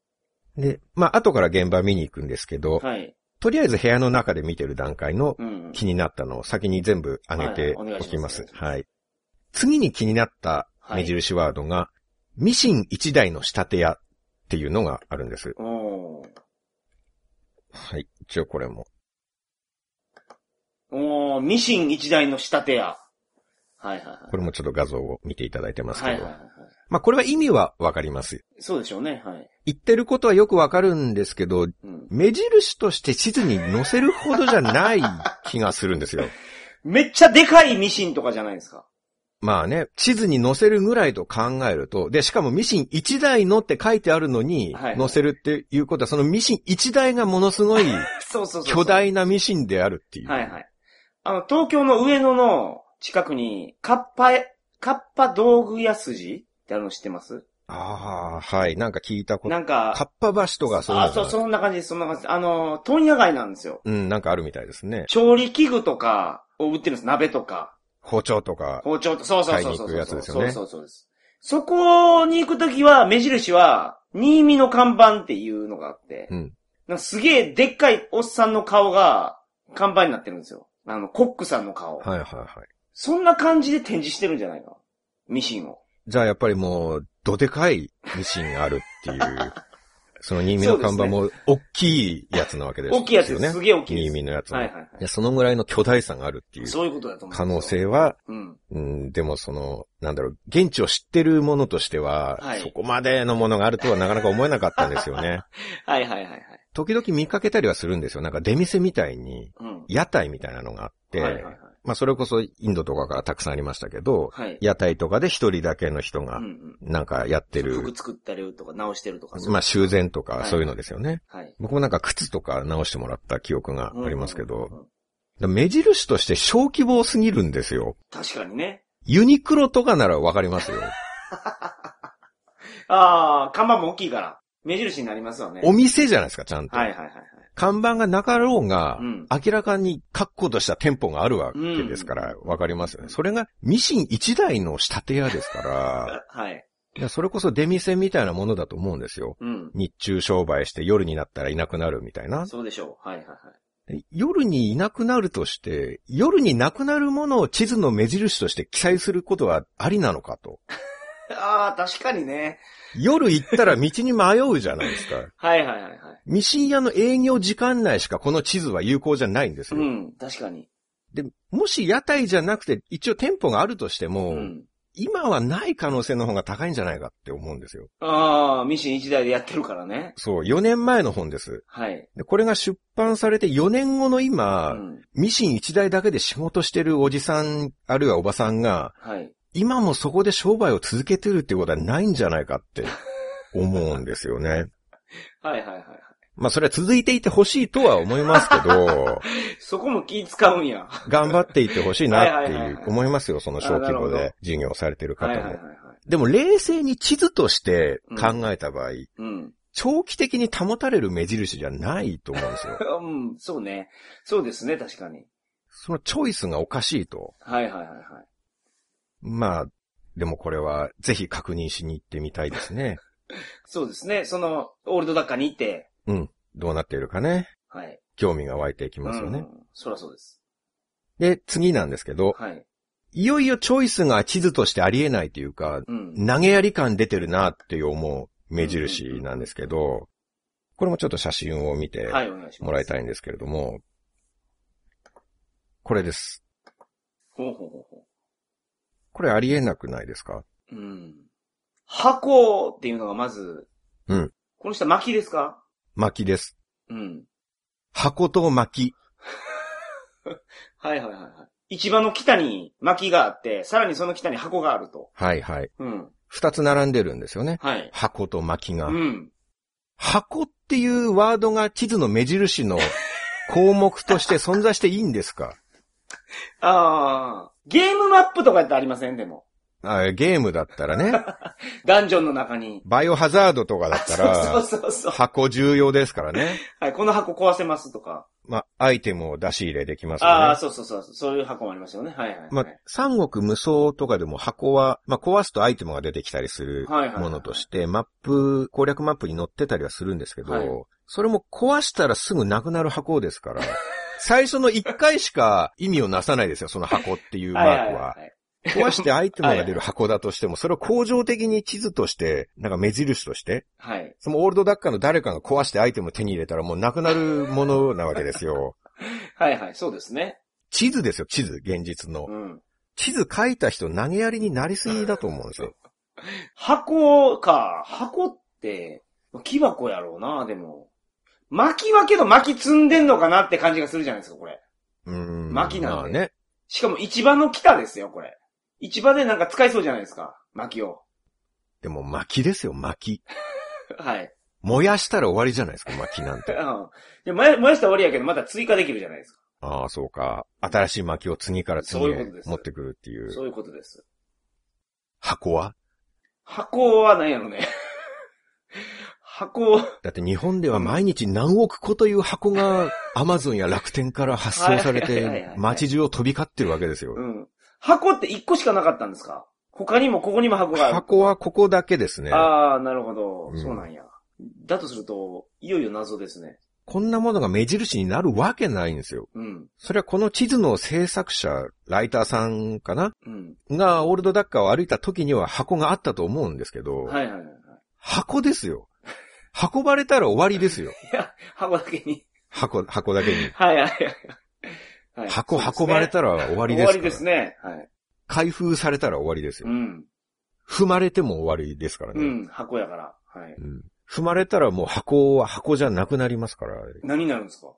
で、まあ後から現場見に行くんですけど、はい。とりあえず部屋の中で見てる段階のうん。気になったのを先に全部上げてお願おいしまきますす。はい。次に気になった目印ワードが、ミシン一台の仕立て屋っていうのがあるんです。おー。はい。一応これも。おー、ミシン一台の仕立て屋。はいはいはい。これもちょっと画像を見ていただいてますけど。はいはいはいはい。まあこれは意味はわかります。そうでしょうね、はい。言ってることはよくわかるんですけど、うん。目印として地図に載せるほどじゃない気がするんですよ。[LAUGHS] めっちゃでかいミシンとかじゃないですか。まあね、地図に載せるぐらいと考えると、で、しかもミシン1台のって書いてあるのに載せるっていうことは、そのミシン1台がものすごい。[LAUGHS] 巨大なミシンであるっていう。はいはい。あの、東京の上野の近くに、カッパ、カッパ道具屋筋ってあるの知ってます？ああ、はい。なんか聞いたこと。なんか、カッパ橋とかそういうあ、そう、そんな感じです、そんな感じです。あの、問屋街なんですよ。うん、なんかあるみたいですね。調理器具とかを売ってるんです。鍋とか、包丁とか。包丁と、そうそうそうそう。買いに行くやつですよねそうそうそうです。そこに行くときは、目印は、新見の看板っていうのがあって、うん。なんかすげえでっかいおっさんの顔が看板になってるんですよ。あの、コックさんの顔。はいはいはい。そんな感じで展示してるんじゃないか。ミシンを。じゃあやっぱりもう、どでかいミシンがあるっていう、[LAUGHS] その新見の看板も大きいやつなわけですよね。大きいやつです。すげえ大きいです。新見のやつも。はいはいはいやそのぐらいの巨大さがあるっていうそういうことだと思う。可能。性は、うん。うん、でもその、なんだろう、現地を知ってるものとしては、はいそこまでのものがあるとはなかなか思えなかったんですよね。[LAUGHS] はいはいはいはい。時々見かけたりはするんですよ。なんか出店みたいに、うん。屋台みたいなのがあって、はいはいはい。まあそれこそインドとかからたくさんありましたけど、はい。屋台とかで一人だけの人がうんうん。なんかやってる、服作ったりとか直してるとか。まあ修繕とはいかそういうのですよね。はい。僕もなんか靴とか直してもらった記憶がありますけど、うんうんうん目印として小規模すぎるんですよ。確かにね。ユニクロとかならわかりますよ。[LAUGHS] ああ、看板も大きいから。目印になりますわね。お店じゃないですか、ちゃんと。はいはいはいはい。看板がなかろうが、うん明らかに確固とした店舗があるわけですから、わかりますよね。それがミシン一台の仕立て屋ですから、[LAUGHS] はい。いやそれこそ出店みたいなものだと思うんですよ。うん。日中商売して夜になったらいなくなるみたいな。そうでしょう。はいはいはい。で夜にいなくなるとして、夜になくなるものを地図の目印として記載することはありなのかと。[LAUGHS] [LAUGHS] ああ、確かにね。夜行ったら道に迷うじゃないですか。[LAUGHS] はいはいはいはい。ミシン屋の営業時間内しかこの地図は有効じゃないんですよ。うん、確かに。で、もし屋台じゃなくて一応店舗があるとしても、うん。今はない可能性の方が高いんじゃないかって思うんですよ。ああ、ミシン一台でやってるからね。そう、4年前の本です。はい。でこれが出版されて4年後の今、うん。ミシン1台だけで仕事してるおじさん、あるいはおばさんが、はい。今もそこで商売を続けてるってことはないんじゃないかって思うんですよね。[LAUGHS] はいはいはいはい。まあそれは続いていてほしいとは思いますけど、[LAUGHS] そこも気使うんや。頑張っていってほしいなって [LAUGHS] はいう思いますよ、その小規模で授業されてる方もはいはいはい。はい。でも冷静に地図として考えた場合、うん。長期的に保たれる目印じゃないと思うんですよ。うん、そうね。そうですね、確かに。そのチョイスがおかしいと。はいはいはいはい。まあ、でもこれはぜひ確認しに行ってみたいですね。[LAUGHS] そうですね。その、オールドダッカーに行って、うん。どうなっているかね。はい。興味が湧いていきますよね。うん。そらそうです。で、次なんですけど、はい。いよいよチョイスが地図としてありえないというか、うん。投げやり感出てるなっていう思う目印なんですけど、これもちょっと写真を見てはい、お願いします。もらいたいんですけれども、これです。ほうほうほうほこれありえなくないですか？う。うん。箱っていうのがまず、うん。この人は薪ですか？薪です。うん。箱と薪。[LAUGHS] はいはいはいはい。市場の北に薪があって、さらにその北に箱があると。はいはい。うん。二つ並んでるんですよね。はい。箱と薪が。うん。箱っていうワードが地図の目印の項目として存在していいんですか？[LAUGHS] ああ。ゲームマップとかってありません？でも。あゲームだったらね、[LAUGHS] ダンジョンの中に。バイオハザードとかだった [LAUGHS] そうら、そうそう。箱重要ですからね。はい、この箱壊せますとか。まあ、アイテムを出し入れできますああ、よね。そうそうそう。そういう箱もありますよね。はいはい、はい。まあ、三国無双とかでも箱は、まあ、壊すとアイテムが出てきたりするものとして、マップ、攻略マップに載ってたりはするんですけど、はいそれも壊したらすぐなくなる箱ですから、最初の一回しか意味をなさないですよ、その箱っていうマークは。い。壊してアイテムが出る箱だとしても、それを恒常的に地図として、なんか目印として、はい。そのオールドダッカーの誰かが壊してアイテムを手に入れたらもうなくなるものなわけですよ。[LAUGHS] はいはい、そうですね。地図ですよ、地図、現実のう。ん。地図書いた人投げやりになりすぎだと思うんですよ。[LAUGHS] 箱か。箱って、木箱やろうな、でも。薪はけど薪積んでんのかなって感じがするじゃないですか、これ。うーん。薪なんでまあね。しかも市場の北ですよ、これ。市場でなんか使いそうじゃないですか。薪を。でも薪ですよ、薪。[LAUGHS] はい。燃やしたら終わりじゃないですか、薪なんて。[LAUGHS] うん。で燃や燃やしたら終わりやけど、また追加できるじゃないですか。ああ、そうか。新しい薪を次から次へ持ってくるっていう。そういうことです。箱は？箱は何やろね。箱、だって日本では毎日何億個という箱がアマゾンや楽天から発送されて街中を飛び交ってるわけですよう。ん。箱って一個しかなかったんですか？他にもここにも箱がある。箱はここだけですね。ああ、なるほど、うんそうなんや。だとすると、いよいよ謎ですね。こんなものが目印になるわけないんですよ。うん。それはこの地図の制作者、ライターさんかな？うん。がオールドダッカーを歩いた時には箱があったと思うんですけど、はいはいはいはい。箱ですよ。運ばれたら終わりですよ。いや、箱だけに。箱、箱だけに。はいはいはいはい。箱ね運ばれたら終わりですから。終わりですね。はい。開封されたら終わりですよう。ん。踏まれても終わりですからね。うん、箱やから。はい。うん踏まれたらもう箱は箱じゃなくなりますから、何になるんですか？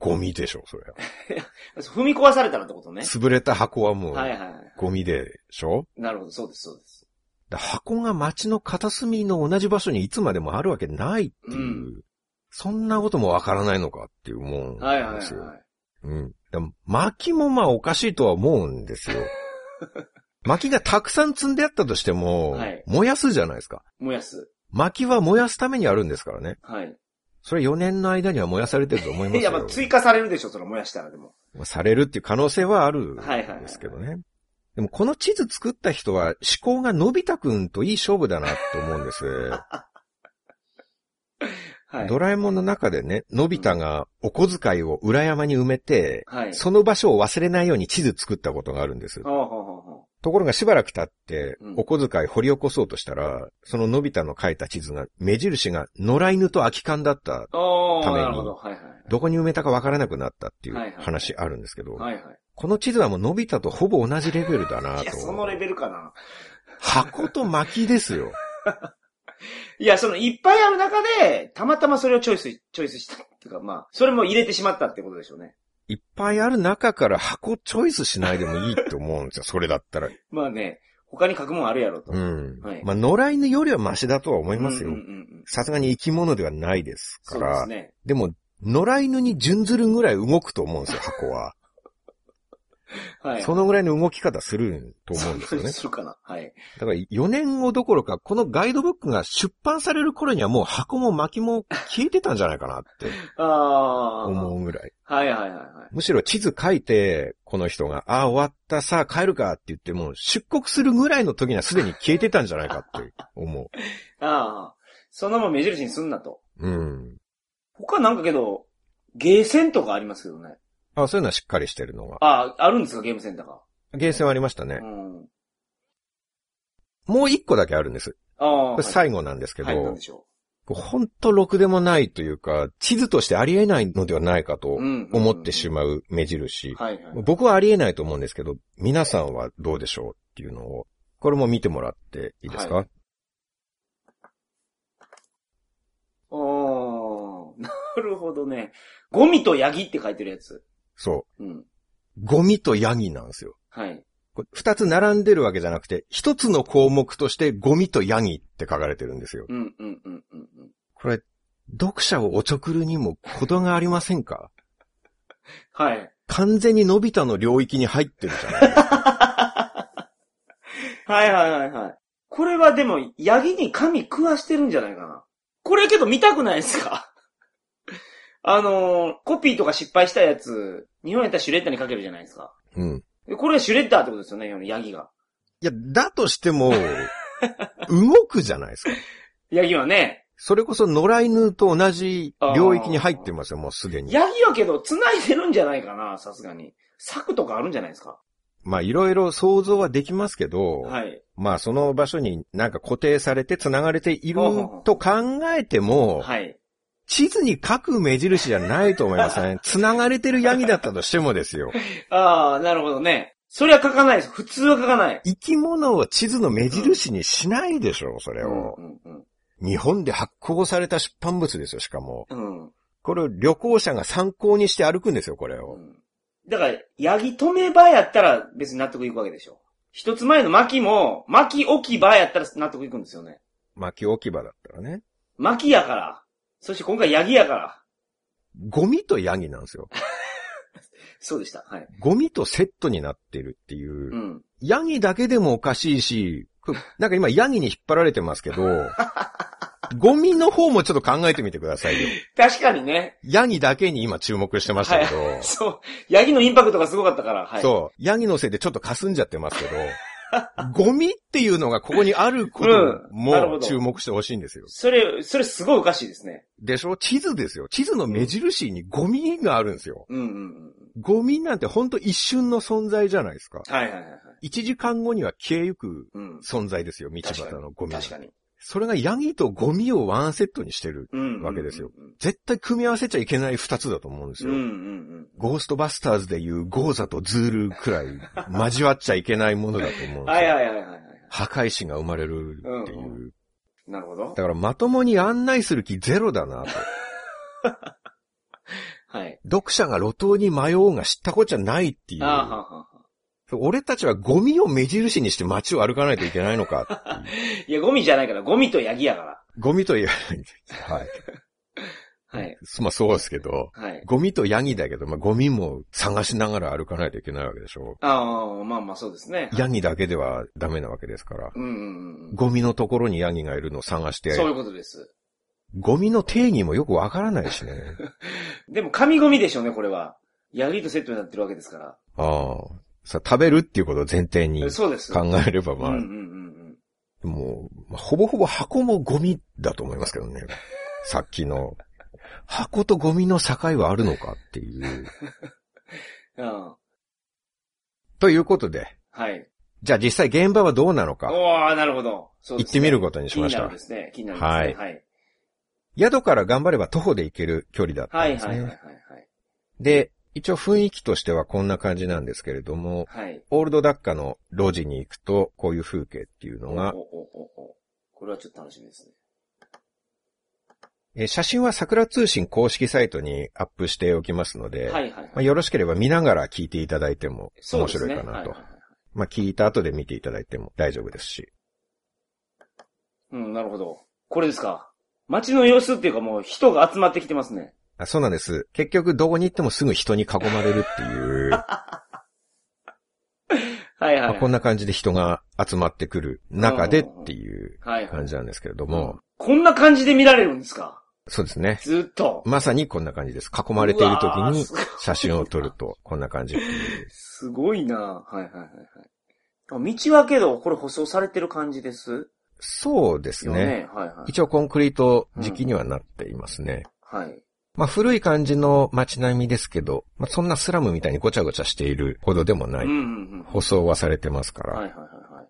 ゴミでしょ、それは。[LAUGHS] 踏み壊されたらってことね。潰れた箱はもうはいはいはい。ゴミでしょ？なるほど、そうです、そうです。だ箱が街の片隅の同じ場所にいつまでもあるわけないっていう、うんそんなこともわからないのかっていうもんはいはいはいですよ。うん。でも薪もまあおかしいとは思うんですよ。[LAUGHS] 薪がたくさん積んであったとしても、はい燃やすじゃないですか。燃やす。薪は燃やすためにあるんですからね。はい。それ4年の間には燃やされてると思いますよ。[LAUGHS] いや、まあ追加されるでしょ、それ燃やしたらでも。されるっていう可能性はあるんはいはいはいでもこの地図作った人は思考がのび太くんといい勝負だなと思うんです。[LAUGHS] はい。ドラえもんの中でね、のび太がお小遣いを裏山に埋めて、はい。その場所を忘れないように地図作ったことがあるんです。ところがしばらく経ってうん、お小遣い掘り起こそうとしたら、そののび太の書いた地図が、目印が野良犬と空き缶だった。ためにど。こに埋めたかわからなくなったっていう話あるんですけど。この地図はもうのび太とほぼ同じレベルだないや、と。そのレベルかな。箱と薪ですよ。[LAUGHS] いや、そのいっぱいある中で、たまたまそれをチョイス、チョイスした。っていうか、まあ、それも入れてしまったってことでしょうね。いっぱいある中から箱チョイスしないでもいいと思うんですよ。それだったら。まあね、他に書くもんあるやろと。うん。はいまあ、野良犬よりはマシだとは思いますよさすがに生き物ではないですかそうでら。すね。でも、野良犬に準ずるぐらい動くと思うんですよ、箱は。はい。そのぐらいの動き方すると思うんですよね。するかな。はい。だから4年後どころか、このガイドブックが出版される頃にはもう箱も巻きも消えてたんじゃないかなって [LAUGHS] ああ。思うぐらい。はいはいはいはい。むしろ地図書いて、この人が、ああ、終わった、さあ帰るかって言っても、出国するぐらいの時にはすでに消えてたんじゃないかって思 [LAUGHS] ああ。そのまま目印にすんなと。う。うん。他なんかけど、ゲーセンとかありますけどね。あそういうのはしっかりしてるのが。ああ、あるんですかゲームセンターが。ゲーセンはありましたねう。ん。もう一個だけあるんです。ああ。最後なんですけど、はい、なんでしょほんとろくでもないというか、地図としてありえないのではないかと。思ってしまう目印。はいはい。僕はありえないと思うんですけど、皆さんはどうでしょうっていうのを、これも見てもらっていいですか、はおー、なるほどね。ゴミとヤギって書いてるやつ。そうん。う。ゴミとヤギなんですよ。はい。これ二つ並んでるわけじゃなくて、一つの項目としてゴミとヤギって書かれてるんですよ。うんうんうんうんうん。これ、読者をおちょくるにも程がありませんか？はい。完全にのび太の領域に入ってるじゃないですか。[LAUGHS] はいはいはいはい。これはでも、ヤギに髪食わしてるんじゃないかな。これけど見たくないですか？あのー、コピーとか失敗したやつ、日本やったらシュレッダーにかけるじゃないですか。うん。でこれはシュレッダーってことですよね、ヤギが。いや、だとしても、動くじゃないですか。ヤギはね、それこそ野良犬と同じ領域に入ってますよ、もうすでに。ヤギはけど繋いでるんじゃないかな、さすがに。柵とかあるんじゃないですか。まあ、いろいろ想像はできますけど、はい。まあ、その場所になんか固定されて繋がれていると考えても、はい。地図に書く目印じゃないと思いますね。[LAUGHS] 繋がれてるヤギだったとしてもですよ。ああ、なるほどね。それは書かないです。普通は書かない。生き物を地図の目印にしないでしょう、それを。うんうん日本で発行された出版物ですよ、しかも。うん。うん。これを旅行者が参考にして歩くんですよ、これを。だから、ヤギ止め場やったら別に納得いくわけでしょ。一つ前の巻も、巻き置き場やったら納得いくんですよね。巻き置き場だったらね。巻きやから。そして今回ヤギやから。ゴミとヤギなんですよ。[LAUGHS] そうでした。はい。ゴミとセットになってるっていう。うん。ヤギだけでもおかしいし、こなんか今ヤギに引っ張られてますけど、[LAUGHS] ゴミの方もちょっと考えてみてくださいよ。[LAUGHS] 確かにね。ヤギだけに今注目してましたけど、そう。ヤギのインパクトがすごかったから。はい。そう、ヤギのせいでちょっと霞んじゃってますけど、[LAUGHS] ゴミっていうのがここにあることもど注目してほしいんですよ。それ、それすごいおかしいですね。でしょ？地図ですよ。地図の目印にゴミがあるんですよ。うんうんうん。ゴミなんてほんと一瞬の存在じゃないですか。はいはいはいはい。一時間後には消えゆくうん。存在ですよ、道端。のゴミが。確かに。それがヤギとゴミをワンセットにしてる。うん。わけですようん。絶対組み合わせちゃいけない二つだと思うんですよ。うんうんうん。ゴーストバスターズでいうゴーザとズールくらい交わっちゃいけないものだと思うんですよ。[LAUGHS] はいはいはいはいはい。破壊神が生まれるっていう。うんなるほどだ。からまともに案内する気ゼロだなと。[LAUGHS] はい。読者が路頭に迷うが知ったこっちゃないっていうあ。あ、はあはあ。俺たちはゴミを目印にして街を歩かないといけないのかいう。[LAUGHS] いや、ゴミじゃないから、ゴミとヤギやかゴミといえば、はい。ら。[LAUGHS] はい。まあそうですけど、はい。ゴミとヤギだけど、まあゴミも探しながら歩かないといけないわけでしょ。ああ、まあまあそうですね。ヤギだけではダメなわけですから。うんうんうん。ゴミのところにヤギがいるのを探して、そういうことです。ゴミの定義もよくわからないしね。[LAUGHS] でも、神ゴミでしょうね、これは。ヤギとセットになってるわけですから。ああ。さ、食べるっていうことを前提に。考えれば、まあ、うんうんうんうん。もう、まあほぼほぼ箱もゴミだと思いますけどね。[LAUGHS] さっきの。箱とゴミの境はあるのかっていう。[LAUGHS] うん。ということで、はい。じゃあ実際現場はどうなのか、おー、なるほど。ね行ってみることにしました気になる。ですね。気になりますね。はい。宿から頑張れば徒歩で行ける距離だったはい、んですはい、はい、ね。はい。で、一応雰囲気としてはこんな感じなんですけれども、はい。オールドダッカの路地に行くと、こういう風景っていうのがお、おおこれはちょっと楽しみですね。えー写真は桜通信公式サイトにアップしておきますので、はい、はい、まあ、はい。よろしければ見ながら聞いていただいても面白いかなと。はいはいはいまあ聞いた後で見ていただいても大丈夫ですし。うん、なるほど。これですか。街の様子っていうかもう人が集まってきてますね。あそうなんです。結局どこに行ってもすぐ人に囲まれるっていう。[LAUGHS] はいはい、まあ、こんな感じで人が集まってくる中でっていうはいはい感じなんですけれども、こんな感じで見られるんですか？そうですね。ずっと。まさにこんな感じです。囲まれている時に写真を撮るとこんな感じ。すごいなはいはいはいはい。あ道はけど、これ舗装されてる感じです？そうですよね。ね。はいはい。一応コンクリート時期にはなっていますね。はい。まあ古い感じの街並みですけど、まあそんなスラムみたいにごちゃごちゃしているほどでもない。うんうんうん。舗装はされてますから。はいはいはいはい。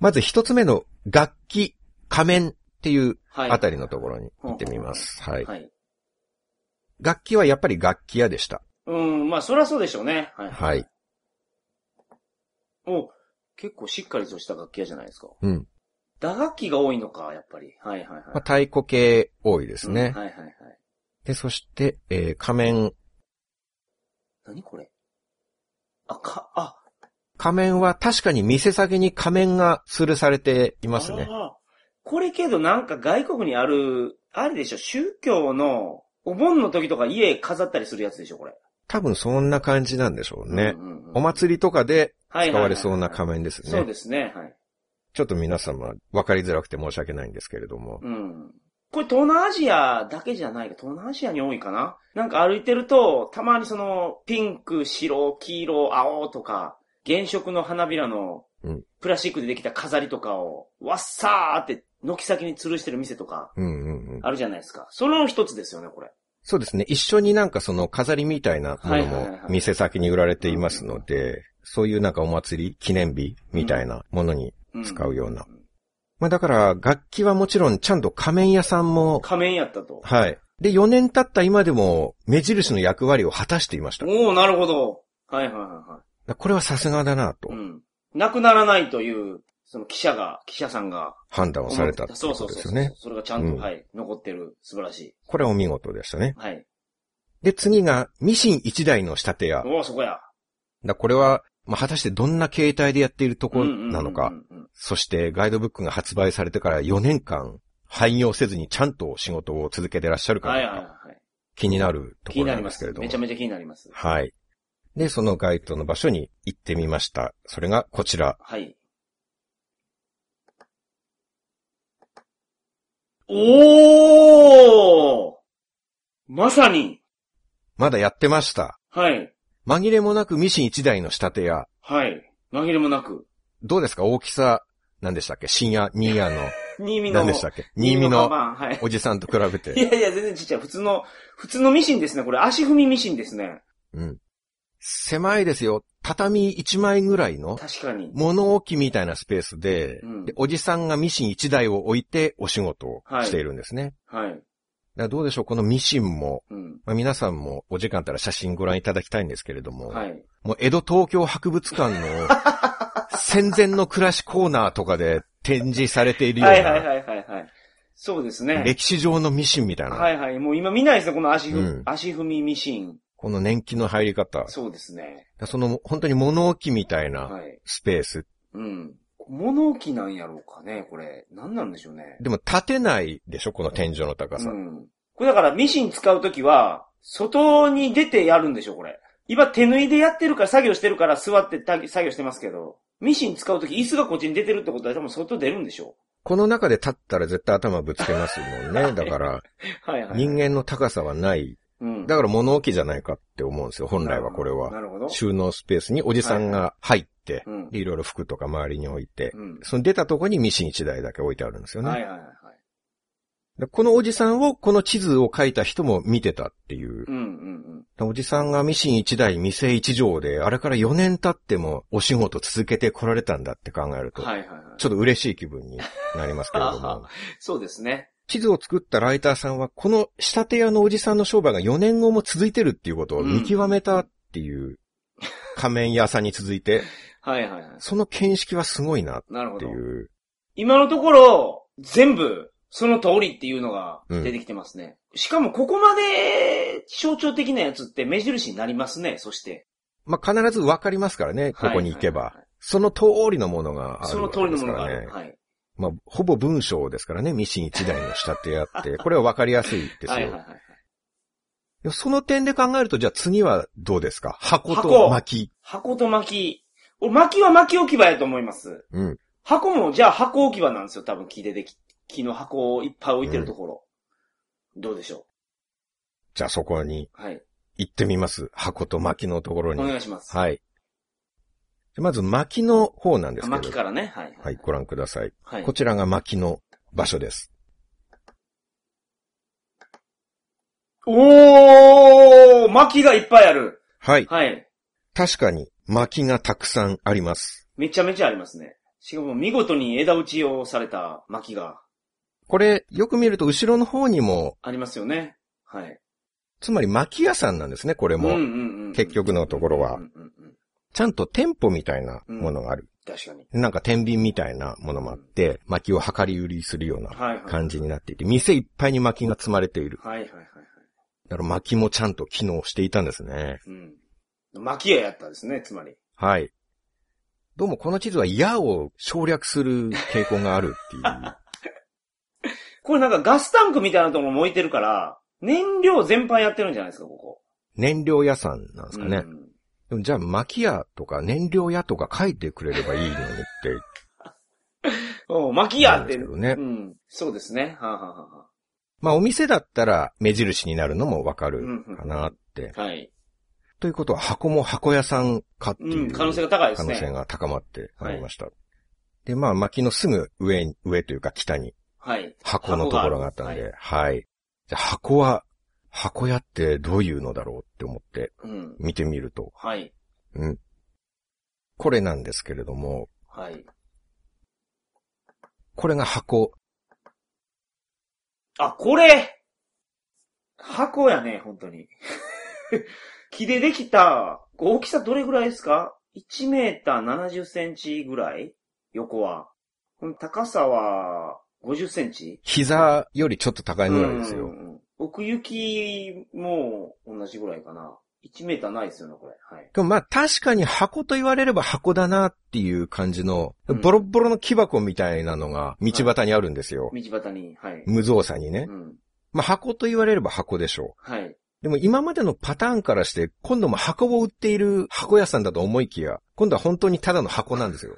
まず一つ目の楽器、仮面っていうはい。あたりのところに行ってみます。はい。はい。楽器はやっぱり楽器屋でした。うん、まあそりゃそうでしょうね。はい。はい。お、結構しっかりとした楽器屋じゃないですか。うん。打楽器が多いのか、やっぱり。はいはいはい。まあ、太鼓系多いですね。うんはいはいはい。で、そして、えー仮面。何これ？あ、か、あ、仮面は確かに店先に仮面が吊るされていますね。これけどなんか外国にある、あれでしょ、宗教のお盆の時とか家飾ったりするやつでしょ、これ。多分そんな感じなんでしょうね。うんうんうんお祭りとかではい使われそうな仮面ですね。そうですね、はい。ちょっと皆様分かりづらくて申し訳ないんですけれども。うん。これ東南アジアだけじゃないか、東南アジアに多いかななんか歩いてると、たまにその、ピンク、白、黄色、青とか、原色の花びらのうん、プラスチックでできた飾りとかを、わっさーって、軒先に吊るしてる店とか。あるじゃないですか。その一つですよね、これ。そうですね。一緒になんかその飾りみたいなものも店先に売られていますので、そういうなんかお祭り、記念日みたいなものにん使うような。まあだから楽器はもちろんちゃんと仮面屋さんも、仮面やったと。はい。で、4年経った今でも目印の役割を果たしていました。おおなるほど。はいはいはいはい。これはさすがだなとうん。なくならないという、その記者が、記者さんが判断をされたってこそうとそうそうそう。ですよね。それがちゃんと、うんはい、残ってる。素晴らしい。これはお見事でしたね。はい。で、次がミシン1台の仕立て屋。おおそこや。だこれは、まあ、果たしてどんな形態でやっているところなのかそしてガイドブックが発売されてから4年間、廃業せずにちゃんと仕事を続けてらっしゃるかどうかはい。気になるところ気になりますすなんでけれ。どもめちゃ。めちゃ気になります。はい。で、そのガイドの場所に行ってみました。それがこちら。はい。おーまさに。まだやってました。はい。紛れもなくミシン1台の仕立て屋。はい。紛れもなく。どうですか？大きさ、何でしたっけ？深夜、新夜の、[LAUGHS] 新見の。何でしたっけ？新見の。おじさんと比べいて。やいや、全然ちっちゃい。普通の、普通のミシンですね。これ足踏みミシンですね。うん。狭いですよ。畳1枚ぐらいの確かに。物置みたいなスペースで、うんでおじさんがミシン1台を置いてお仕事をしているんですね。はい。だからどうでしょうこのミシンも、うん。まあ、皆さんもお時間あったら写真ご覧いただきたいんですけれども、はい。もう江戸東京博物館の戦前の暮らしコーナーとかで展示されているようなはいはいはいはいはい。そうですね。歴史上のミシンみたいな、はいはい。もう今見ないですね、この足ふ、うん足踏みミシン。この年季の入り方、そうですね。その本当に物置みたいなはい。スペース。うん。物置なんやろうかね、これ。何なんでしょうね。でも立てないでしょこの天井の高さ。うん。これだからミシン使うときは、外に出てやるんでしょ、これ。今手縫いでやってるから、作業してるから座ってた作業してますけど、ミシン使うとき椅子がこっちに出てるってことは多分外出るんでしょこの中で立ったら絶対頭ぶつけますもんね。[LAUGHS] だから、はいはい。人間の高さはない。うん。だから物置じゃないかって思うんですよ。本来はこれは。なるほど。収納スペースにおじさんが入って、いろいろ服とか周りに置いて、うん。その出たとこにミシン1台だけ置いてあるんですよね。はいはいはいこのおじさんを、この地図を書いた人も見てたっていうう。んうんおじさんがミシン1台店1畳で、あれから4年経ってもお仕事続けてこられたんだって考えるうん。と、はいはいはい。ちょっと嬉しい気分になりますけれどははも。[LAUGHS] そうですね。地図を作ったライターさんは、この仕立て屋のおじさんの商売が4年後も続いてるっていうことを見極めたっていう、仮面屋さんに続いて、はいはいはい。その見識はすごいなっ。ていう。今のところ、全部、その通りっていうのが出てきてますね。しかも、ここまで象徴的なやつって目印になりますね、そして。まあ、必ずわかりますからね、ここに行けば。はいはいはいその通りのものがあそのるわけで通りのものがある。。はい。まあ、ほぼ文章ですからね、ミシン1台の仕立て屋って。これはわかりやすいですよ。はいはいはい。でその点で考えると、じゃあ次はどうですか？箱箱と巻き。箱と巻き。俺薪は薪置き場やと思います。うん。箱も、じゃあ箱置き場なんですよ。多分木ででき、木の箱をいっぱい置いてるところ。どうでしょじゃあそこにうはい。行ってみます。箱と薪のところおに。願いします。はい。まず薪の方なんですけど。薪からね。はい。はい、ご覧ください。はい。こちらが薪の場所です。おー薪がいっぱいある。はい。はい。確かに薪がたくさんあります。めちゃめちゃありますね。しかも見事に枝打ちをされた薪がこれ、よく見ると後ろの方にも、ありますよね。はい。つまり薪屋さんなんですね、これも。うんうんうん結局のところはうんうんうんちゃんと店舗みたいなものがある。確かに。なんか天秤みたいなものもあって、薪を量り売りするような。感じになっていて、店いっぱいに薪が積まれている。はいはいはいはい。だから薪もちゃんと機能していたんですね。うん。薪屋やったんですね、つまり。はい。どうもこの地図は矢を省略する傾向があるっていう。[LAUGHS] これなんかガスタンクみたいなところも置いてるから、燃料全般やってるんじゃないですか、ここ。燃料屋さんなんですかね。うんじゃあ薪屋とか燃料屋とか書いてくれればいいのにって。[LAUGHS] お薪屋って。そうですけどねうん。そうですね。はあ、はあはあまあお店だったら目印になるのもわかるかなって。はあ、はい。ということは箱も箱屋さんかっていう。うん、可能性が高いです可能性ね。が高まってまいりました。で、まあ、薪のすぐ上に、上というか北にはい。箱のところがあったん箱で、はい。じゃあ箱は、箱屋ってどういうのだろうって思って。見てみると、はい。うん。これなんですけれども、はい。これが箱。あ、これ箱やね、本当に。[LAUGHS] 木でできた、大きさどれぐらいですか ?1 メーター70センチぐらい？横は。高さは50センチ？膝よりちょっと高いぐらいですよ。うんうんうん奥行きも同じぐらいかな。1メーターないですよね、これ。はい。でもまあ確かに箱と言われれば箱だなっていう感じの、うんボロッボロの木箱みたいなのが道端にあるんですよ。道端に。はい。無造作にねう。ん。まあ箱と言われれば箱でしょう。はい。でも今までのパターンからして、今度も箱を売っている箱屋さんだと思いきや、今度は本当にただの箱なんですよ。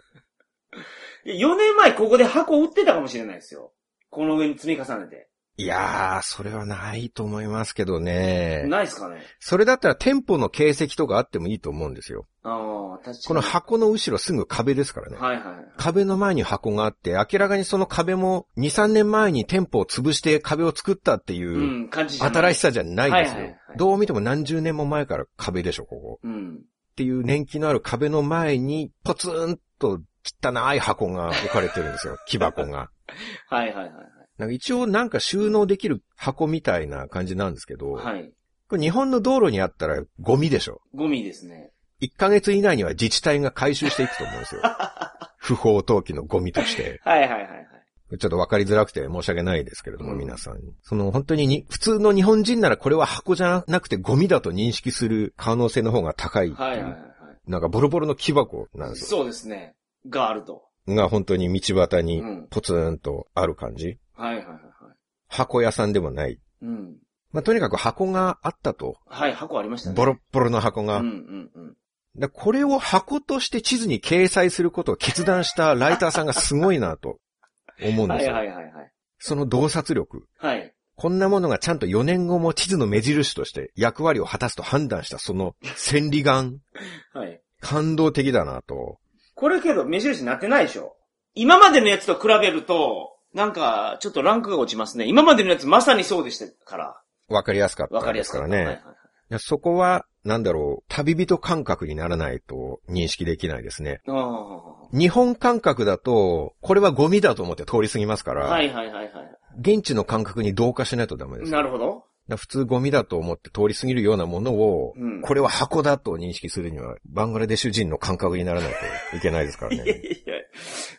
[LAUGHS] 4年前ここで箱売ってたかもしれないですよ。この上に積み重ねて。いやー、それはないと思いますけどね。ないですかねそれだったら店舗の形跡とかあってもいいと思うんですよ。ああ、確かに。この箱の後ろすぐ壁ですからね。はいはいはい。壁の前に箱があって、明らかにその壁も2、3年前に店舗を潰して壁を作ったっていうう、ん、感じ新しさじゃないですよはいはいはい。どう見ても何十年も前から壁でしょ、ここ。うん。っていう年季のある壁の前に、ポツンと汚い箱が置かれてるんですよ。木箱が。[LAUGHS] はいはいはいなんか一応なんか収納できる箱みたいな感じなんですけど、はい。はい。これ日本の道路にあったらゴミでしょ？ゴミですね。1ヶ月以内には自治体が回収していくと思うんですよ。[LAUGHS] 不法投棄のゴミとして。はいはいはいはい。ちょっとわかりづらくて申し訳ないですけれども、うん皆さんに。その本当にに普通の日本人ならこれは箱じゃなくてゴミだと認識する可能性の方が高いいう。はいはいはいはい。なんかボロボロの木箱なんですよ。そうですね。があると。が本当に道端にうんポツンとある感じ。はいはいはいはい。箱屋さんでもない。うん。まあ、とにかく箱があったと。はい、箱ありましたね。ボロッボロの箱が。うんうんうん。でこれを箱として地図に掲載することを決断したライターさんがすごいなと思うんですよ。[LAUGHS] はいはいはいはい。その洞察力。はい。こんなものがちゃんと4年後も地図の目印として役割を果たすと判断したその千里眼。[LAUGHS] はい。感動的だなと。これけど目印になってないでしょ今までのやつと比べると、なんか、ちょっとランクが落ちますね。今までのやつまさにそうでしたから。わかりやすかったわかりでやすかった。ね。はいやそこは、なんだろう、旅人感覚にならないと認識できないですね。あ日本感覚だと、これはゴミだと思って通り過ぎますから、あはいはいはいは現地の感覚に同化しないとダメでい。す。なるほど。だ普通ゴミだと思って通り過ぎるようなものを、うんこれは箱だと認識するには、バングラデシュ人の感覚にならないといけないですから [LAUGHS] いやいやね。いや。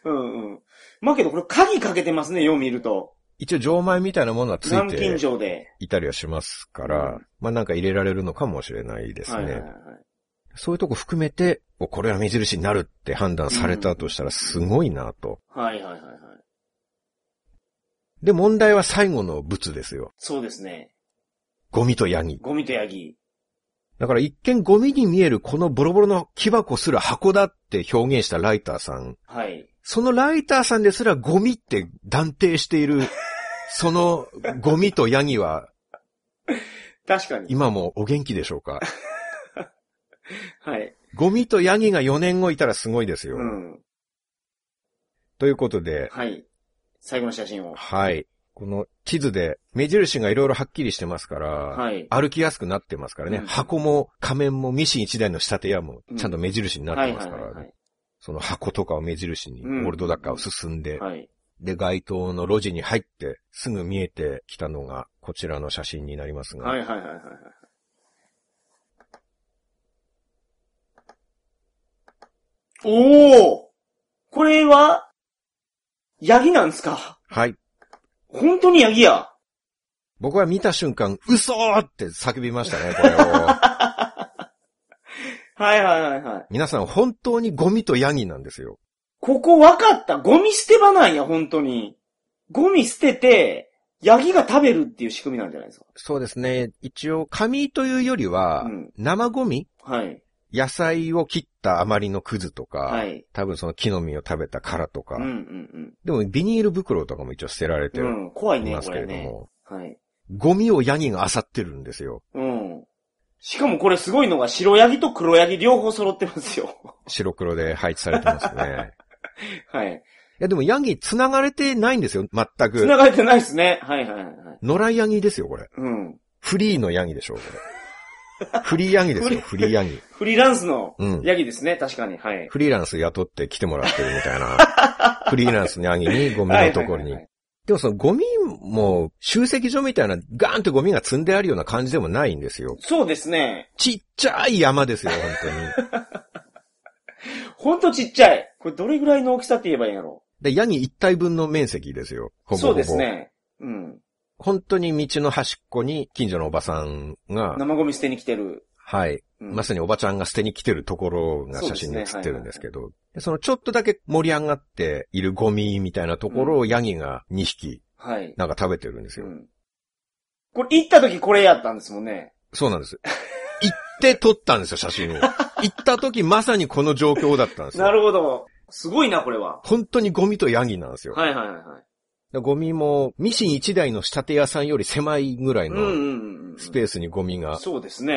うんうん。まあけどこれ鍵かけてますね、よう見ると。一応錠前みたいなものはつい南京て錠で。いたりはしますから、うんまあなんか入れられるのかもしれないですね。はいはいはい。そういうとこ含めて、おこれは目印になるって判断されたとしたらすごいなと。はいはいはいはい。で、問題は最後の物ですよ。そうですね。ゴミとヤギ。ゴミとヤギ。だから一見ゴミに見えるこのボロボロの木箱すら箱だって表現したライターさん。はい。そのライターさんですらゴミって断定している、[LAUGHS] そのゴミとヤギは確かに。今もお元気でしょうか？[LAUGHS] はい。ゴミとヤギが4年後いたらすごいですよ。うん。ということで、はい。最後の写真を。はい。この地図で目印がいろいろはっきりしてますから、はい。歩きやすくなってますからね。うん箱も仮面もミシン一台の仕立て屋もちゃんと目印になっはいてますから、はいはいその箱とかを目印に、うんオールドダッカーを進んで、はい。で、街灯の路地に入って、すぐ見えてきたのが、こちらの写真になりますが、はいはいはいはいはい。おおこれは、ヤギなんですか？はい。本当にヤギや。僕は見た瞬間、嘘って叫びましたね、これを。はいはいはいはい。皆さん、本当にゴミとヤギなんですよ。ここ分かった？ゴミ捨て場なんや、本当に。ゴミ捨てて、ヤギが食べるっていう仕組みなんじゃないですか？そうですね。一応、紙というよりは、うん生ゴミ？はい。野菜を切った余りのくずとか、はい。多分その木の実を食べた殻とか、うんうんでもビニール袋とかも一応捨てられてうん。うん。怖いね、います。けれども、はい。ゴミをヤギが漁ってるんですよ。うん。しかもこれすごいのが白ヤギと黒ヤギ両方揃ってますよ。白黒で配置されてますね。[LAUGHS] はい。いやでもヤギ繋がれてないんですよ、全く。繋がれてないですね。はいはいはいはい。野良ヤギですよ、これ。うん。フリーのヤギでしょ、これ。フリーヤギですよ、[LAUGHS] フリーヤギ。フリーランスのうんヤギですね。確かに。はい。フリーランス雇って来てもらってるみたいな。[LAUGHS] フリーランスのヤギにゴミのところに。でもそのゴミも集積所みたいなガーンとゴミが積んであるような感じでもないんですよ。そうですね。ちっちゃい山ですよ、本当に。[LAUGHS] ほんとちっちゃい。これどれぐらいの大きさって言えばいいんやろで、ヤギ一体分の面積ですよ。ほぼほぼそうです。ね。うん。本当に道の端っこに近所のおばさんが、生ゴミ捨てに来てる。はい。うんまさにおばちゃんが捨てに来てるところが写真に写ってるんですけど、でそのちょっとだけ盛り上がっているゴミみたいなところをヤギが2匹はい。なんか食べてるんですよ。うん。これ行った時これやったんですもんね。そうなんです。行って撮ったんですよ、写真を。[LAUGHS] 行った時まさにこの状況だったんですなよ。るほど。すごいな、これは。本当にゴミとヤギなんですよ。はいはいはいゴミもミシン1台の仕立て屋さんより狭いぐらいの。スペースにゴミが。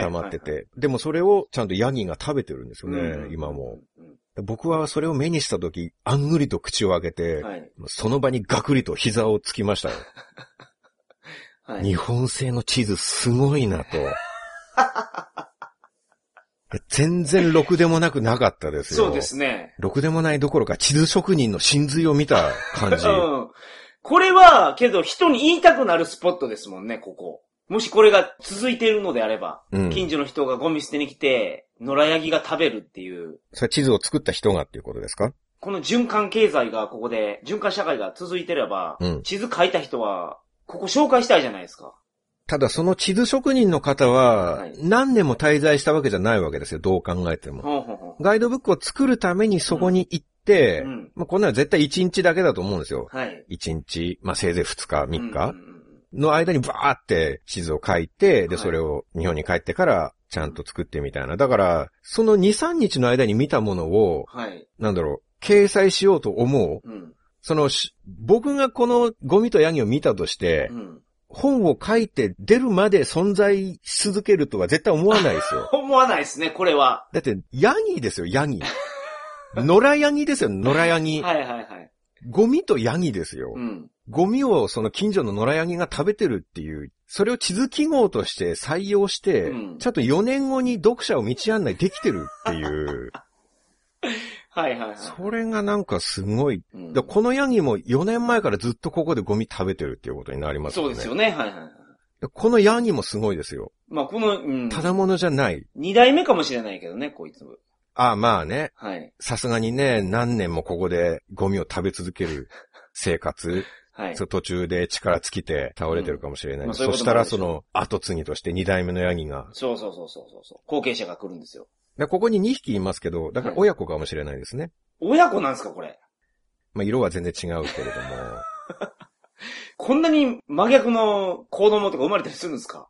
溜まってて、でもそれをちゃんとヤギが食べてるんですよね、うん今も。。うん僕はそれを目にした時、あんぐりと口を開けて、はい。その場にガクリと膝をつきましたよ。[LAUGHS] はい。日本製の地図すごいなと。[LAUGHS] 全然ろくでもなくなかったですよ。そうですね。ろくでもないどころか地図職人の真髄を見た感じ [LAUGHS] う。ん。これは、けど人に言いたくなるスポットですもんね、ここ。もしこれが続いているのであれば、うん近所の人がゴミ捨てに来て、野良ヤギが食べるっていう、それ地図を作った人がっていうことですか？この循環経済がここで、循環社会が続いてれば、うん地図書いた人は、ここ紹介したいじゃないですか。ただその地図職人の方ははい、何年も滞在したわけじゃないわけですよ、どう考えても。ほうほうほガイドブックを作るためにそこに行って、う。うん。まあ、こんなの絶対1日だけだと思うんですよ。はい。1日、まあ、せいぜい2日、3うん日の間にバーって地図を書いて、で、はいそれを日本に帰ってからちゃんと作ってみたいな。だから、その2、3日の間に見たものを、はい。なんだろう、掲載しようと思う。うん。そのし、僕がこのゴミとヤギを見たとしてう、ん。本を書いて出るまで存在し続けるとは絶対思わないですよ。[LAUGHS] 思わないですね、これは。だって、ヤギですよ、ヤギ。野良ヤギですよ、野良ヤギ。はいはいはい。ゴミとヤギですよ。うん。ゴミをその近所の野良ヤギが食べてるっていう、それを地図記号として採用して、うんちゃんと4年後に読者を道案内できてるっていう、[LAUGHS] はいはいはい。それがなんかすごい。うんだこのヤギも4年前からずっとここでゴミ食べてるっていうことになりますよね。そうですよね、はいはいはい。でこのヤギもすごいですよ。まあ、この、うん。ただものじゃない。二代目かもしれないけどね、こいつ。ああ、まあね。はい。さすがにね、何年もここでゴミを食べ続ける [LAUGHS] 生活。はい。途中で力尽きて倒れてるかもしれない。うんまあそういうそしたらその後継ぎとして2代目のヤギが。そうそうそうそうそうそう。後継者が来るんですよ。でここに2匹いますけど、だから親子かもしれないですね。親子なんですか、これ？まあ色は全然違うけれども。[LAUGHS] こんなに真逆の子供とか生まれたりするんですか？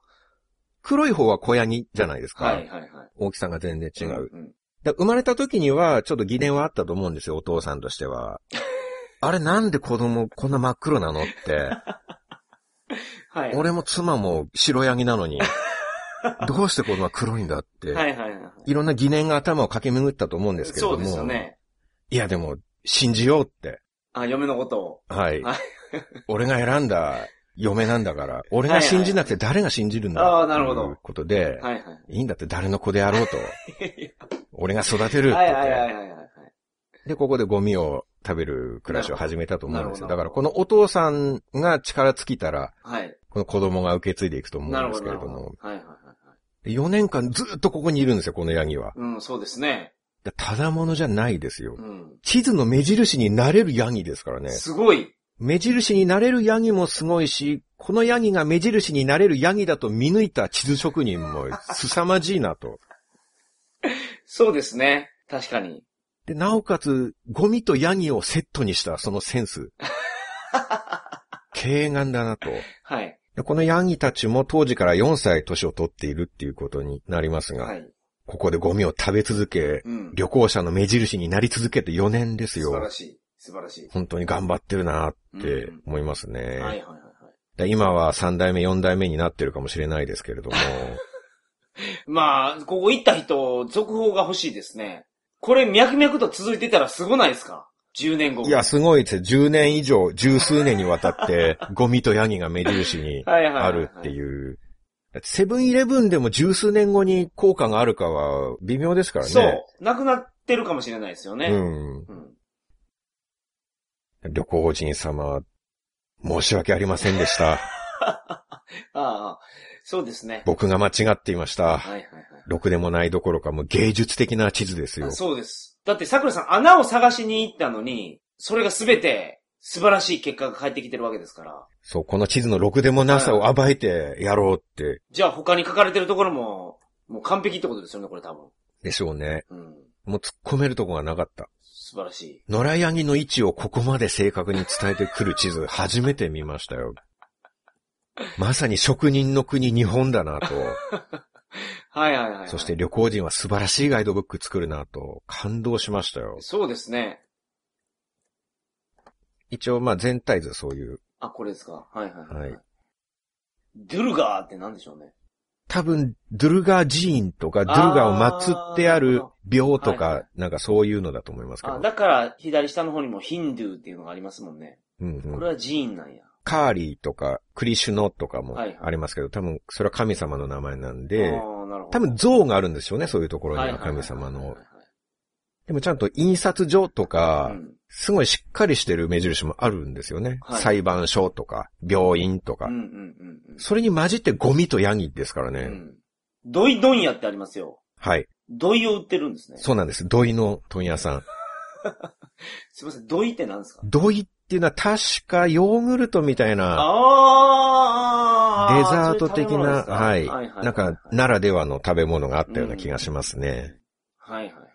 黒い方は小ヤギじゃないですか。はいはいはい。大きさが全然違う。うんうんだ生まれた時には、ちょっと疑念はあったと思うんですよ、お父さんとしては。[LAUGHS] あれなんで子供こんな真っ黒なのって。[LAUGHS] はい。俺も妻も白ヤギなのに、[LAUGHS] どうして子供は黒いんだって。はいはいはい。いろんな疑念が頭を駆け巡ったと思うんですけれども。そうですよね。いやでも、信じようって。あ、嫁のことを。はいはい。俺が選んだ嫁なんだから、俺が信じなくて誰が信じるんだああなるほどということで、はいはい。いいんだって誰の子であろうと。[LAUGHS] 俺が育てるってはい。はいはいはいはい。で、ここでゴミを食べる暮らしを始めたと思うんですよ。だからこのお父さんが力尽きたら、はい。この子供が受け継いでいくと思うんですけれども。。はいはいはいはい。4年間ずっとここにいるんですよ、このヤギは。うん、そうですね。ただものじゃないですよう。ん。地図の目印になれるヤギですからね。すごい。目印になれるヤギもすごいし、このヤギが目印になれるヤギだと見抜いた地図職人も [LAUGHS] 凄まじいなと。そうですね。確かに。で、なおかつ、ゴミとヤギをセットにしたそのセンス。[LAUGHS] 軽眼だなと。はい。でこのヤギたちも当時から4歳年を取っているっていうことになりますが、はい。ここでゴミを食べ続け、うん。旅行者の目印になり続けて4年ですよ。素晴らしい。素晴らしい。本当に頑張ってるなって思いますね。はいはいはいはい。で今は3代目、4代目になってるかもしれないですけれども、[LAUGHS] まあ、ここ行った人、続報が欲しいですね。これ脈々と続いてたらすごないですか ?10 年後。いや、すごいですよ。10年以上、十数年にわたって、[LAUGHS] ゴミとヤギが目印にはいはいはいはいあるっていう。セブンイレブンでも十数年後に効果があるかは微妙ですからね。そう。なくなってるかもしれないですよね。うん。うん。旅行人様、申し訳ありませんでした。[LAUGHS] ああ、そうですね。僕が間違っていました。はいはいはい。ろくでもないどころかもう芸術的な地図ですよあ。そうです。だって桜さん穴を探しに行ったのに、それがすべて素晴らしい結果が返ってきてるわけですから。そう、この地図のろくでもなさを暴いてやろうって、じゃあ他に書かれてるところも、もう完璧ってことですよね、これ多分。でしょうね。うん。もう突っ込めるとこがなかった。素晴らしい。野良ヤギの位置をここまで正確に伝えてくる地図、初めて見ましたよ。まさに職人の国日本だなと。[LAUGHS] はいはいはい、はい。そして旅行人は素晴らしいガイドブック作るなと感動しましたよ。そうですね。一応まあ全体図そういう、あ、これですか。はいはいはい。はいドゥルガーって何でしょうね。多分ドゥルガー寺院とかドゥルガーを祀ってある廟とはいはか、なんかそういうのだと思いますけど。あ、だから左下の方にもヒンドゥーっていうのがありますもんね。うんうんこれは寺院なんや。カーリーとかクリシュノとかもはいはいありますけど、多分それは神様の名前なんで、あーなるほど多分像があるんでしょうね、そういうところには神様の。でもちゃんと印刷所とか、うんすごいしっかりしてる目印もあるんですよね。はい裁判所とか、病院とか。うんうんうんうん。それに混じってゴミとヤギですからね。うん。ドイドン屋ってありますよ。はい。ドイを売ってるんですね。そうなんです。土井の問屋さん。[LAUGHS] すいません、ドイって何ですか？土井っていうのは確かヨーグルトみたいな、ああデザート的な、はい。はいはい。なんか、ならではの食べ物があったような気がしますね。はいはいはい。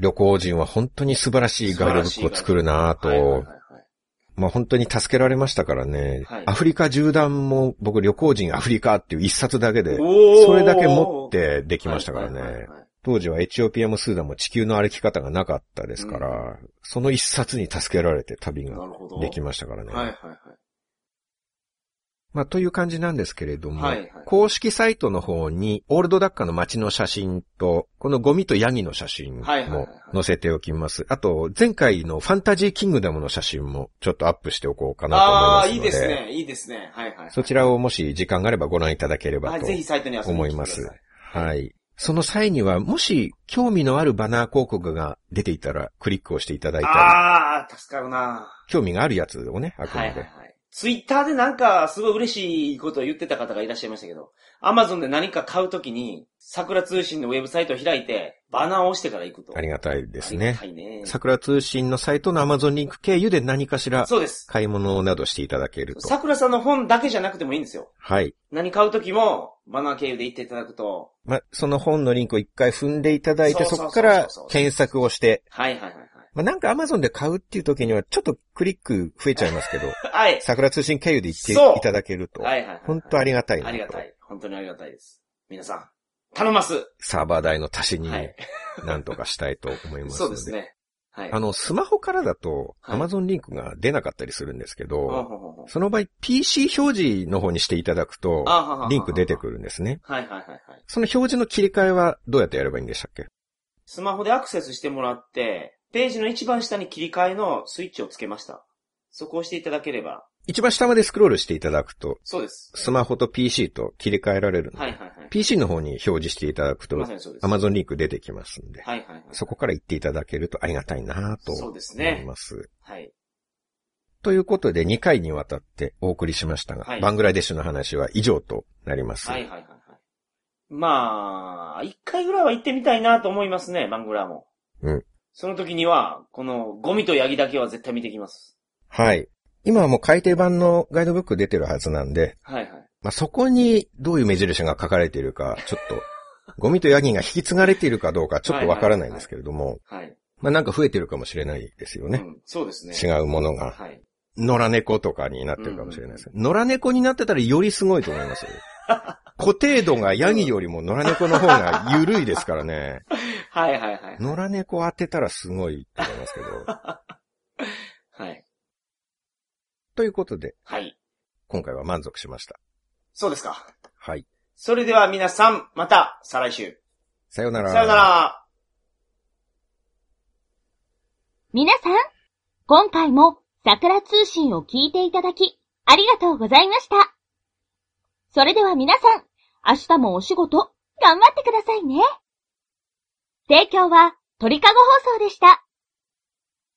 旅行人は本当に素晴らしいガイドブックを作るなぁと、はいはいはいはい。まあ本当に助けられましたからね。はいアフリカ縦断も僕旅行人アフリカっていう一冊だけで、それだけ持ってできましたからね。はいはいはいはい当時はエチオピアもスーダンも地球の歩き方がなかったですから、その一冊に助けられて旅が。できましたからね。はいはいはい。まあという感じなんですけれども、はいはい公式サイトの方にオールドダッカの街の写真と、このゴミとヤギの写真もはいはいはいはい載せておきます。あと、前回のファンタジーキングダムの写真もちょっとアップしておこうかなと思いますので。いいですね。いいですね。はいはい。そちらをもし時間があればご覧いただければはい、とぜひサイトに遊びに思います。はい。その際には、もし興味のあるバナー広告が出ていたら、クリックをしていただいたり、ああ、助かるな興味があるやつをね、あくまで。はいはいはい。ツイッターでなんかすごい嬉しいことを言ってた方がいらっしゃいましたけど、アマゾンで何か買うときに、桜通信のウェブサイトを開いて、バナーを押してから行くと。ありがたいですね。はいね。桜通信のサイトの Amazon リンク経由で何かしらそうです。買い物などしていただけると。桜さんの本だけじゃなくてもいいんですよ。はい。何買うときも、バナー経由で行っていただくと、ま、その本のリンクを一回踏んでいただいて、そこから検索をして、はいはいはいまあ、なんか Amazon で買うっていう時には、ちょっとクリック増えちゃいますけど、はい。はい。桜通信経由で行っていただけると、はいはいはい。本当ありがたいありがたい。本当にありがたいです。皆さん、頼ます。サーバー代の足しにはい。なんとかしたいと思いますそ。うですね。はい。あの、スマホからだとはい Amazon リンクが出なかったりするんですけど、ほうほうほうほうその場合 PC 表示の方にしていただくと、リンク出てくるんですね。はいはいはいはい。その表示の切り替えはどうやってやればいいんでしたっけ？スマホでアクセスしてもらって、ページの一番下に切り替えのスイッチをつけました。そこを押していただければ。一番下までスクロールしていただくと、そうです。スマホと PC と切り替えられるので、はいはいはい。PC の方に表示していただくとま、さにそうです。Amazon リンク出てきますんで、はいはいはい。そこから行っていただけるとありがたいなとそうです思いね。ます。はい。ということで2回にわたってお送りしましたが、はいバングラデシュの話は以上となります。はいはいはいはい。まあ、一回ぐらいは行ってみたいなと思いますね、バングラも。うん。その時には、このゴミとヤギだけは絶対見てきます。はい。今はもう改訂版のガイドブック出てるはずなんで、はいはい。まあ、そこにどういう目印が書かれているか、ちょっと、[LAUGHS] ゴミとヤギが引き継がれているかどうかちょっとわからないんですけれども、はい。まあ、なんか増えてるかもしれないですよね。うん、そうですね。違うものが。はい。野良猫とかになってるかもしれないです。野良猫になってたらよりすごいと思いますよ。[LAUGHS] 固定度がヤギよりも野良猫の方が緩いですからね。はいはいはい。野良猫当てたらすごいと思いますけど。[LAUGHS] はい。ということで、はい。今回は満足しました。そうですか。はい。それでは皆さん、また、再来週。さようなら。さよなら。皆さん、今回も桜通信を聞いていただき、ありがとうございました。それでは皆さん、明日もお仕事、頑張ってくださいね。提供は鳥かご放送でした。